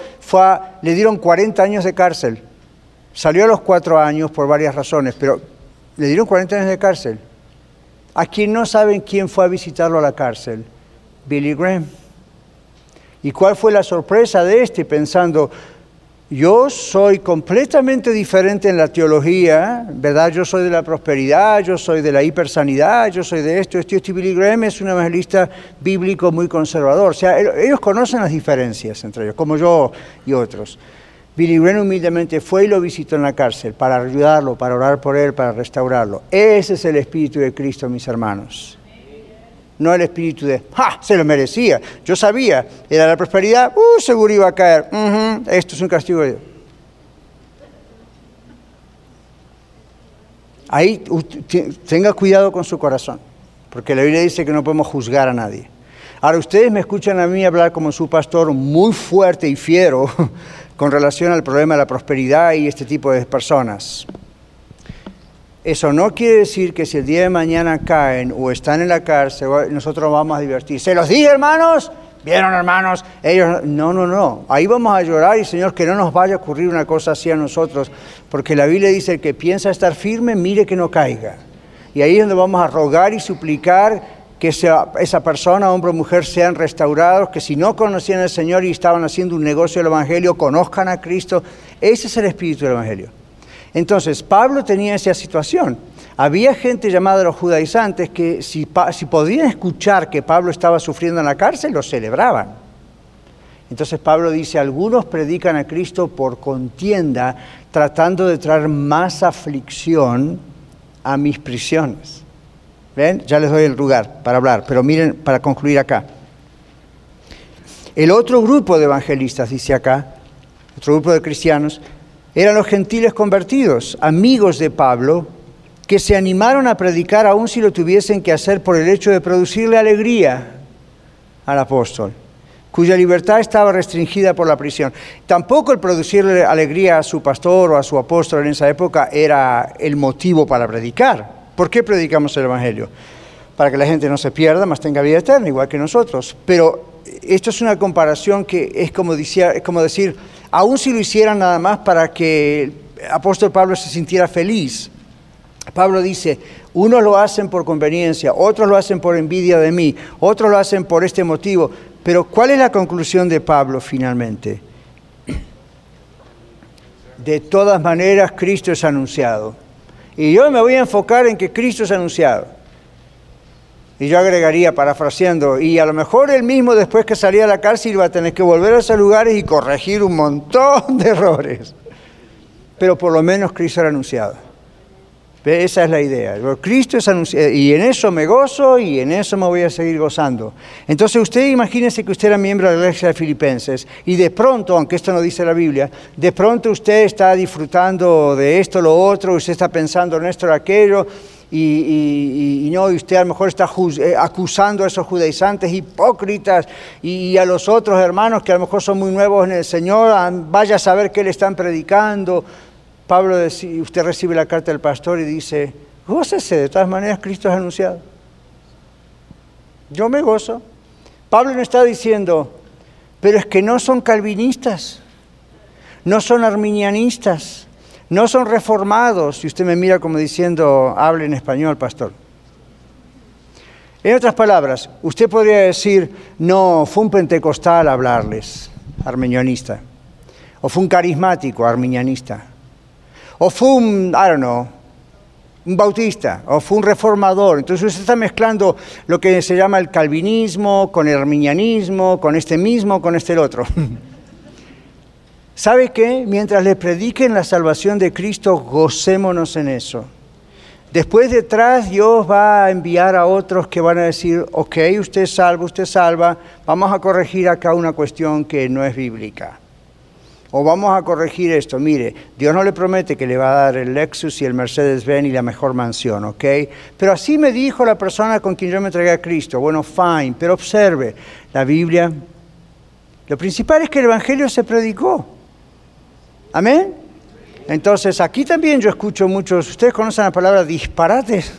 le dieron 40 años de cárcel. Salió a los cuatro años por varias razones, pero le dieron 40 años de cárcel. A quien no saben quién fue a visitarlo a la cárcel, Billy Graham. ¿Y cuál fue la sorpresa de este? Pensando, yo soy completamente diferente en la teología, ¿verdad? Yo soy de la prosperidad, yo soy de la hipersanidad, yo soy de esto, esto, esto. Billy Graham es un evangelista bíblico muy conservador. O sea, ellos conocen las diferencias entre ellos, como yo y otros. Billy Graham humildemente fue y lo visitó en la cárcel para ayudarlo, para orar por él, para restaurarlo. Ese es el Espíritu de Cristo, mis hermanos no el espíritu de, ¡ja! Se lo merecía. Yo sabía, era la prosperidad, ¡uh! Seguro iba a caer. esto es un castigo de Dios. Ahí tenga cuidado con su corazón, porque la Biblia dice que no podemos juzgar a nadie. Ahora, ustedes me escuchan a mí hablar como su pastor muy fuerte y fiero con relación al problema de la prosperidad y este tipo de personas. Eso no quiere decir que si el día de mañana caen o están en la cárcel, nosotros vamos a divertir. ¿Se los dije, hermanos? ¿Vieron, hermanos? Ellos, no, no, no. Ahí vamos a llorar y, Señor, que no nos vaya a ocurrir una cosa así a nosotros, porque la Biblia dice, que piensa estar firme, mire que no caiga. Y ahí es donde vamos a rogar y suplicar que esa persona, hombre o mujer, sean restaurados, que si no conocían al Señor y estaban haciendo un negocio del Evangelio, conozcan a Cristo. Ese es el espíritu del Evangelio. Entonces, Pablo tenía esa situación. Había gente llamada los judaizantes que si, podían escuchar que Pablo estaba sufriendo en la cárcel, lo celebraban. Entonces Pablo dice, algunos predican a Cristo por contienda, tratando de traer más aflicción a mis prisiones. ¿Ven? Ya les doy el lugar para hablar, pero miren, para concluir acá. El otro grupo de evangelistas, dice acá, otro grupo de cristianos, eran los gentiles convertidos, amigos de Pablo, que se animaron a predicar aun si lo tuviesen que hacer por el hecho de producirle alegría al apóstol, cuya libertad estaba restringida por la prisión. Tampoco el producirle alegría a su pastor o a su apóstol en esa época era el motivo para predicar. ¿Por qué predicamos el Evangelio? Para que la gente no se pierda, más tenga vida eterna, igual que nosotros. Pero esto es una comparación que es como, es como decir, aun si lo hicieran nada más para que el apóstol Pablo se sintiera feliz, Pablo dice, unos lo hacen por conveniencia, otros lo hacen por envidia de mí, otros lo hacen por este motivo. Pero ¿cuál es la conclusión de Pablo finalmente? De todas maneras, Cristo es anunciado. Y yo me voy a enfocar en que Cristo es anunciado. Y yo agregaría, parafraseando, y a lo mejor él mismo después que salía a la cárcel iba a tener que volver a esos lugares y corregir un montón de errores. Pero por lo menos Cristo era anunciado. Esa es la idea. Cristo es anunciado y en eso me gozo y en eso me voy a seguir gozando. Entonces usted imagínese que usted era miembro de la iglesia de Filipenses y de pronto, aunque esto no dice la Biblia, de pronto usted está disfrutando de esto, lo otro, usted está pensando en esto, o aquello y, no, y usted a lo mejor está eh, acusando a esos judaizantes hipócritas y, a los otros hermanos que a lo mejor son muy nuevos en el Señor, vaya a saber qué le están predicando. Pablo, usted recibe la carta del pastor y dice, gócese, de todas maneras Cristo es anunciado. Yo me gozo. Pablo no está diciendo, pero es que no son calvinistas, no son arminianistas, no son reformados. Y usted me mira como diciendo, hable en español, pastor. En otras palabras, usted podría decir, no, fue un pentecostal hablarles, arminianista, o fue un carismático, arminianista, o fue un, I don't know, un bautista, o fue un reformador. Entonces usted está mezclando lo que se llama el calvinismo con el arminianismo, con este mismo, con este el otro. ¿Sabe qué? Mientras le prediquen la salvación de Cristo, gocémonos en eso. Después detrás Dios va a enviar a otros que van a decir, ok, usted salva, usted salva, vamos a corregir acá una cuestión que no es bíblica. O vamos a corregir esto, mire, Dios no le promete que le va a dar el Lexus y el Mercedes-Benz y la mejor mansión, ¿ok? Pero así me dijo la persona con quien yo me entregué a Cristo. Bueno, fine, pero observe, la Biblia, lo principal es que el Evangelio se predicó. Amén. Entonces, aquí también yo escucho muchos, ustedes conocen la palabra disparates,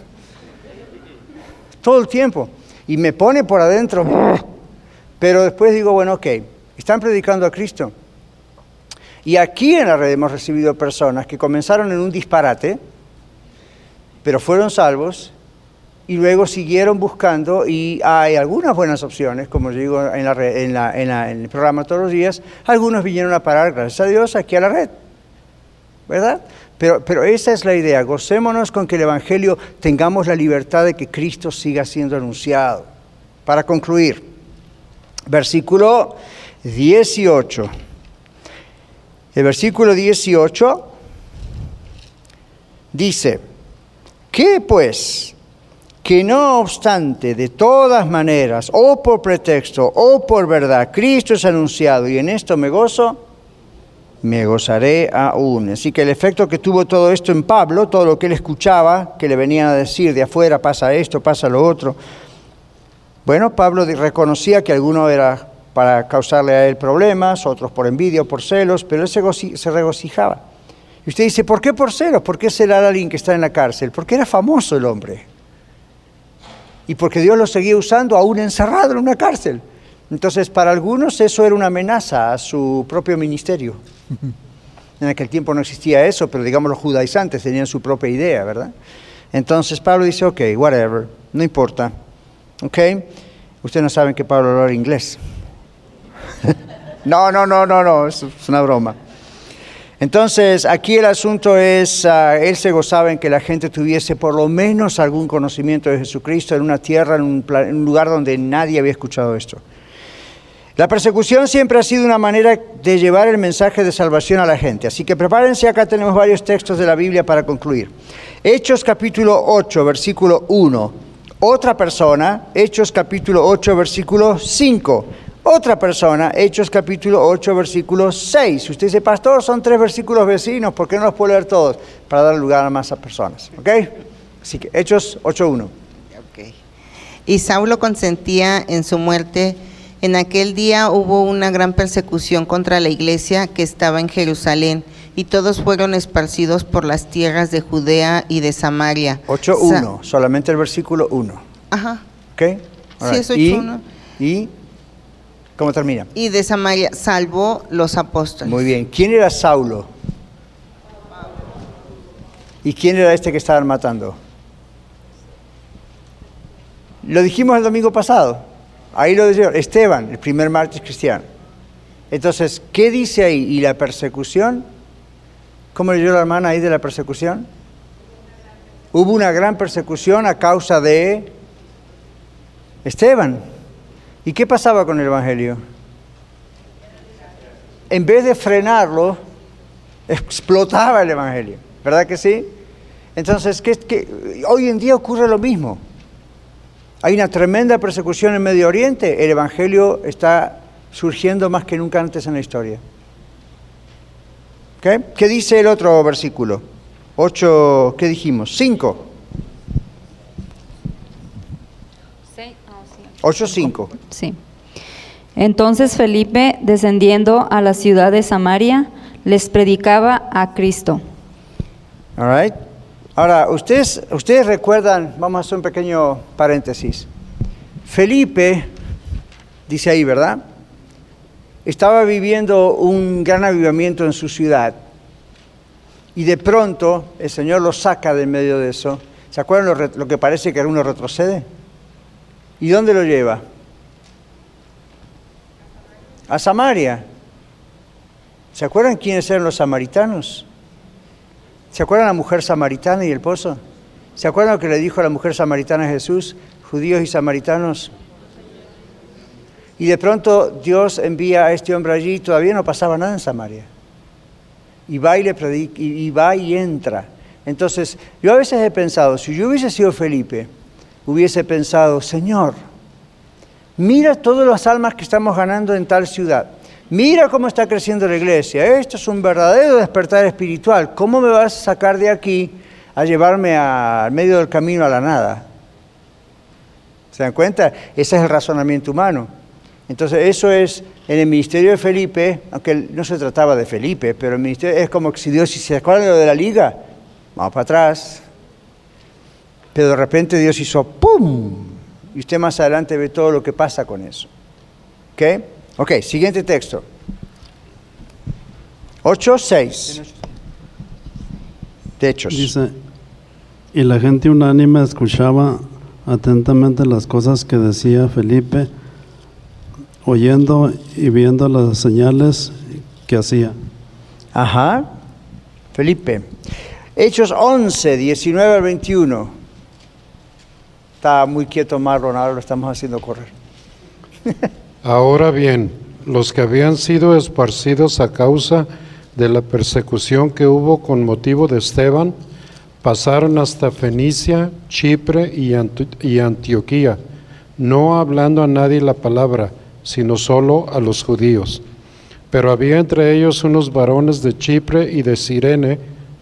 todo el tiempo, y me pone por adentro, pero después digo, bueno, ok, están predicando a Cristo. Y aquí en la red hemos recibido personas que comenzaron en un disparate, pero fueron salvos y luego siguieron buscando y hay algunas buenas opciones, como digo en, el programa todos los días, algunos vinieron a parar, gracias a Dios, aquí a la red, ¿verdad? Pero, pero esa es la idea, gocémonos con que el Evangelio tengamos la libertad de que Cristo siga siendo anunciado. Para concluir, versículo 18. El versículo 18 dice, ¿qué pues? Que no obstante, de todas maneras, o por pretexto o por verdad, Cristo es anunciado y en esto me gozo, me gozaré aún. Así que el efecto que tuvo todo esto en Pablo, todo lo que él escuchaba, que le venían a decir de afuera, pasa esto, pasa lo otro, bueno, Pablo reconocía que alguno era para causarle a él problemas, otros por envidia o por celos, pero él se, regocijaba. Y usted dice, ¿por qué por celos? ¿Por qué será alguien que está en la cárcel? Porque era famoso el hombre y porque Dios lo seguía usando aún encerrado en una cárcel. Entonces, para algunos eso era una amenaza a su propio ministerio. En aquel tiempo no existía eso, pero digamos los judaizantes tenían su propia idea, ¿verdad? Entonces Pablo dice, ok, whatever, no importa. ¿Ok? Ustedes no saben que Pablo habla inglés. no, no, no, no, no, es una broma. Entonces, aquí el asunto es, uh, él se gozaba en que la gente tuviese por lo menos algún conocimiento de Jesucristo en una tierra, en un, en un lugar donde nadie había escuchado esto. La persecución siempre ha sido una manera de llevar el mensaje de salvación a la gente. Así que prepárense, acá tenemos varios textos de la Biblia para concluir. Hechos capítulo 8, versículo 1. Otra persona, Hechos capítulo 8, versículo 5. Otra persona, Hechos capítulo 8, versículo 6. Usted dice, pastor, son tres versículos vecinos, ¿por qué no los puedo leer todos? Para dar lugar a más personas. ¿Ok? Así que Hechos 8.1. Okay. Y Saulo consentía en su muerte. En aquel día hubo una gran persecución contra la iglesia que estaba en Jerusalén y todos fueron esparcidos por las tierras de Judea y de Samaria. 8.1, solamente el versículo 1. Ajá. ¿Ok? Sí, es 8.1. ¿Y, ¿Y cómo termina? Y de Samaria salvó los apóstoles. Muy bien. ¿Quién era Saulo? ¿Y quién era este que estaban matando? Lo dijimos el domingo pasado. Ahí lo dijeron. Esteban, el primer mártir cristiano. Entonces, ¿qué dice ahí? ¿Y la persecución? ¿Cómo leyó la hermana ahí de la persecución? Hubo una gran persecución a causa de Esteban. ¿Y qué pasaba con el Evangelio? En vez de frenarlo, explotaba el Evangelio. ¿Verdad que sí? Entonces, ¿qué, hoy en día ocurre lo mismo. Hay una tremenda persecución en Medio Oriente. El Evangelio está surgiendo más que nunca antes en la historia. ¿Qué dice el otro versículo? 8, ¿qué dijimos? 5. 8.5. Sí. Entonces Felipe, descendiendo a la ciudad de Samaria, les predicaba a Cristo. All right. Ahora, ustedes, ustedes recuerdan, vamos a hacer un pequeño paréntesis. Felipe, dice ahí, ¿verdad? Estaba viviendo un gran avivamiento en su ciudad. Y de pronto el Señor lo saca de medio de eso. ¿Se acuerdan lo, lo que parece que uno retrocede? ¿Y dónde lo lleva? A Samaria. ¿Se acuerdan quiénes eran los samaritanos? ¿Se acuerdan la mujer samaritana y el pozo? ¿Se acuerdan lo que le dijo a la mujer samaritana a Jesús? Judíos y samaritanos. Y de pronto Dios envía a este hombre allí todavía no pasaba nada en Samaria. Y va y le predica, y va y entra. Entonces, yo a veces he pensado, si yo hubiese sido Felipe, hubiese pensado, Señor, mira todas las almas que estamos ganando en tal ciudad. Mira cómo está creciendo la iglesia. Esto es un verdadero despertar espiritual. ¿Cómo me vas a sacar de aquí a llevarme al medio del camino a la nada? ¿Se dan cuenta? Ese es el razonamiento humano. Entonces, eso es en el ministerio de Felipe, aunque no se trataba de Felipe, pero el ministerio es como si Dios, si se lo de la liga, vamos para atrás. Pero de repente Dios hizo ¡pum! Y usted más adelante ve todo lo que pasa con eso. ¿Ok? Ok, siguiente texto. 8, 6. De Hechos. Dice, y la gente unánime escuchaba atentamente las cosas que decía Felipe, oyendo y viendo las señales que hacía. Ajá. Felipe. Hechos 11, 19 al 21. Está muy quieto Marlon, ahora lo estamos haciendo correr. Ahora bien, los que habían sido esparcidos a causa de la persecución que hubo con motivo de Esteban, pasaron hasta Fenicia, Chipre y, Antioquía, no hablando a nadie la palabra, sino solo a los judíos. Pero había entre ellos unos varones de Chipre y de Sirene,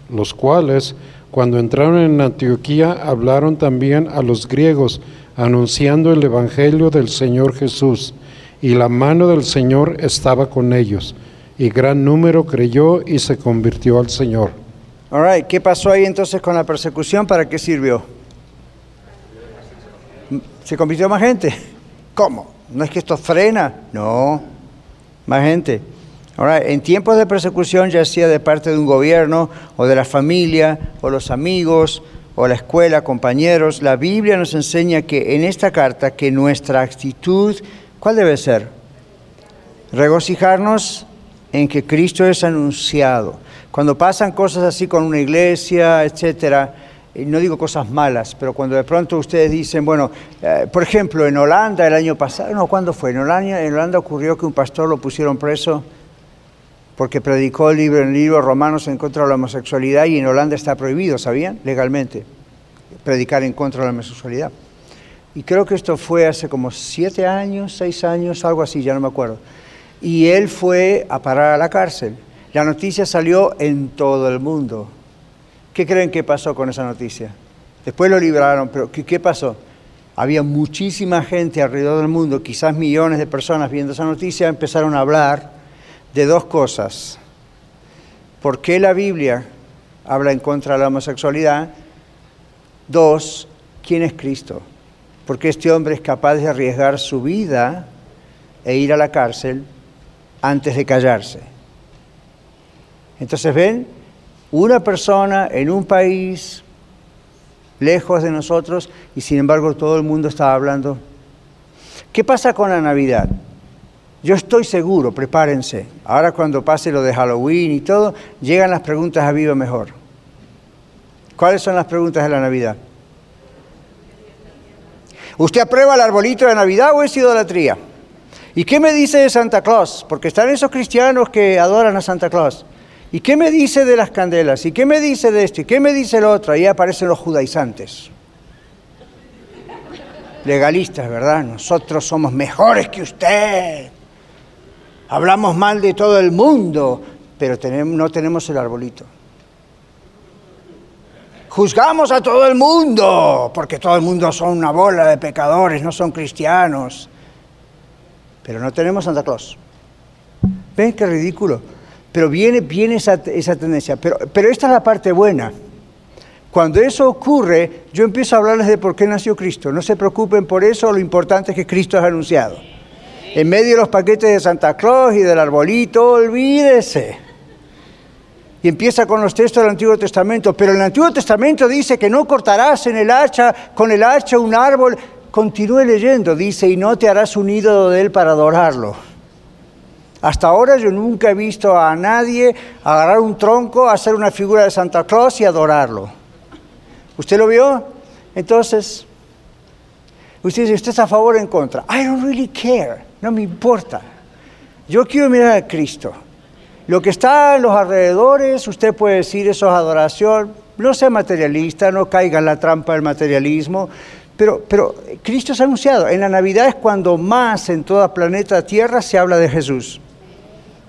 los cuales, cuando entraron en Antioquía, hablaron también a los griegos, anunciando el Evangelio del Señor Jesús y la mano del Señor estaba con ellos, y gran número creyó y se convirtió al Señor. All ¿qué pasó ahí entonces con la persecución? ¿Para qué sirvió? ¿Se convirtió más gente? ¿Cómo? ¿No es que esto frena? No, más gente. Ahora, en tiempos de persecución, ya sea de parte de un gobierno o de la familia o los amigos o la escuela, compañeros, la Biblia nos enseña que en esta carta que nuestra actitud ¿Cuál debe ser? Regocijarnos en que Cristo es anunciado. Cuando pasan cosas así con una iglesia, etcétera, no digo cosas malas, pero cuando de pronto ustedes dicen, bueno, eh, por ejemplo, en Holanda el año pasado, no, ¿cuándo fue? En Holanda, en Holanda ocurrió que un pastor lo pusieron preso porque predicó el libro, el libro Romanos en contra de la homosexualidad y en Holanda está prohibido, ¿sabían? Legalmente, predicar en contra de la homosexualidad. Y creo que esto fue hace como siete años, seis años, algo así, ya no me acuerdo. Y él fue a parar a la cárcel. La noticia salió en todo el mundo. ¿Qué creen que pasó con esa noticia? Después lo libraron, pero ¿qué, pasó? Había muchísima gente alrededor del mundo, quizás millones de personas viendo esa noticia, empezaron a hablar de dos cosas. ¿Por qué la Biblia habla en contra de la homosexualidad? Dos, ¿quién es Cristo? Porque este hombre es capaz de arriesgar su vida e ir a la cárcel antes de callarse. Entonces, ven, una persona en un país lejos de nosotros y sin embargo todo el mundo estaba hablando. ¿Qué pasa con la Navidad? Yo estoy seguro, prepárense. Ahora cuando pase lo de Halloween y todo, llegan las preguntas a vivo mejor. ¿Cuáles son las preguntas de la Navidad? ¿Usted aprueba el arbolito de Navidad o es idolatría? ¿Y qué me dice de Santa Claus? Porque están esos cristianos que adoran a Santa Claus. ¿Y qué me dice de las candelas? ¿Y qué me dice de esto? ¿Y qué me dice lo otro? Ahí aparecen los judaizantes. Legalistas, ¿verdad? Nosotros somos mejores que usted. Hablamos mal de todo el mundo, pero no tenemos el arbolito. Juzgamos a todo el mundo, porque todo el mundo son una bola de pecadores, no son cristianos. Pero no tenemos Santa Claus. ¿Ven qué ridículo? Pero viene, viene esa, tendencia. Pero, pero esta es la parte buena. Cuando eso ocurre, yo empiezo a hablarles de por qué nació Cristo. No se preocupen por eso, lo importante es que Cristo es anunciado. En medio de los paquetes de Santa Claus y del arbolito, olvídese. Y empieza con los textos del Antiguo Testamento. Pero el Antiguo Testamento dice que no cortarás en el hacha, con el hacha un árbol. Continúe leyendo, dice, y no te harás un ídolo de él para adorarlo. Hasta ahora yo nunca he visto a nadie agarrar un tronco, hacer una figura de Santa Claus y adorarlo. ¿Usted lo vio? Entonces, usted dice, ¿usted está a favor o en contra? I don't really care, no me importa. Yo quiero mirar a Cristo. Lo que está en los alrededores, usted puede decir eso es adoración. No sea materialista, no caiga en la trampa del materialismo. Pero, pero Cristo es anunciado. En la Navidad es cuando más en toda planeta Tierra se habla de Jesús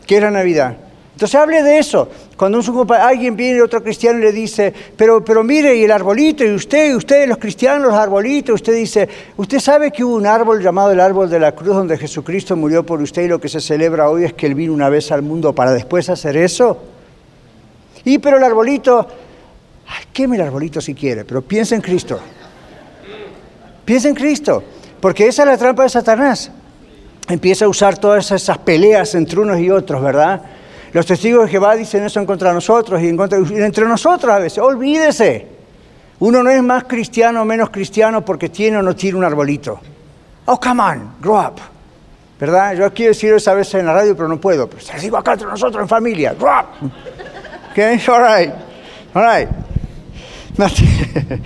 que es la Navidad. Entonces hable de eso. Cuando alguien viene, otro cristiano y le dice, pero, pero mire, y el arbolito, y usted, y ustedes los cristianos, los arbolitos, usted dice, ¿usted sabe que hubo un árbol llamado el árbol de la cruz donde Jesucristo murió por usted y lo que se celebra hoy es que Él vino una vez al mundo para después hacer eso? Y pero el arbolito, ay, queme el arbolito si quiere, pero piensa en Cristo. Piensa en Cristo, porque esa es la trampa de Satanás empieza a usar todas esas peleas entre unos y otros, ¿verdad? Los testigos de Jehová dicen eso en contra de nosotros y, en contra, entre nosotros a veces. Olvídese. Uno no es más cristiano o menos cristiano porque tiene o no tiene un arbolito. Oh, come on, grow up. ¿Verdad? Yo quiero decir eso a veces en la radio, pero no puedo. Pero se lo digo acá entre nosotros en familia. Grow up. ¿Ok? All right. All right.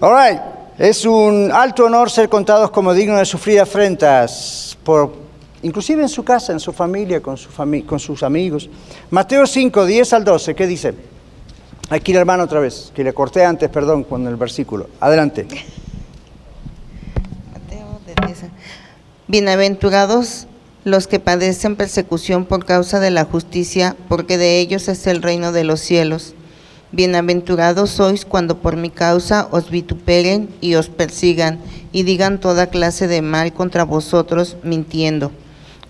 All right. Es un alto honor ser contados como dignos de sufrir afrentas por inclusive en su casa, en su familia, con, su sus amigos. Mateo 5, 10 al 12, ¿qué dice? Aquí el hermano otra vez, que le corté antes, perdón, con el versículo. Adelante. Bienaventurados los que padecen persecución por causa de la justicia, porque de ellos es el reino de los cielos. Bienaventurados sois cuando por mi causa os vituperen y os persigan y digan toda clase de mal contra vosotros mintiendo.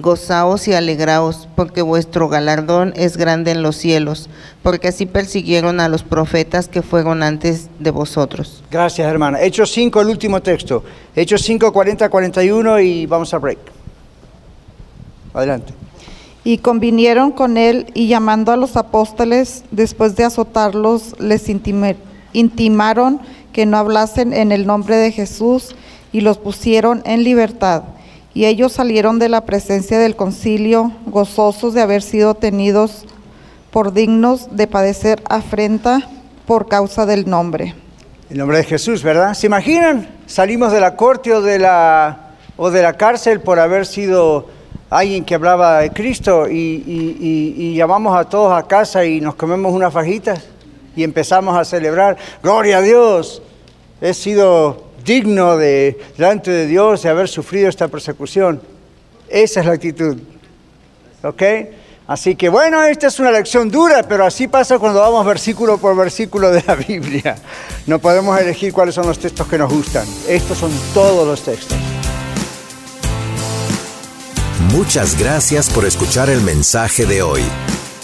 Gozaos y alegraos, porque vuestro galardón es grande en los cielos, porque así persiguieron a los profetas que fueron antes de vosotros. Gracias, hermana. Hechos 5, el último texto. Hechos 5, 40, 41 y vamos a break. Adelante. Y convinieron con él y llamando a los apóstoles, después de azotarlos, les intimaron que no hablasen en el nombre de Jesús y los pusieron en libertad y ellos salieron de la presencia del concilio gozosos de haber sido tenidos por dignos de padecer afrenta por causa del nombre. El nombre de Jesús, ¿verdad? ¿Se imaginan? Salimos de la corte o de la, o de la cárcel por haber sido alguien que hablaba de Cristo y, y llamamos a todos a casa y nos comemos unas fajitas y empezamos a celebrar, gloria a Dios, he sido digno de, delante de Dios de haber sufrido esta persecución. Esa es la actitud. ¿Ok? Así que bueno, esta es una lección dura, pero así pasa cuando vamos versículo por versículo de la Biblia. No podemos elegir cuáles son los textos que nos gustan. Estos son todos los textos. Muchas gracias por escuchar el mensaje de hoy.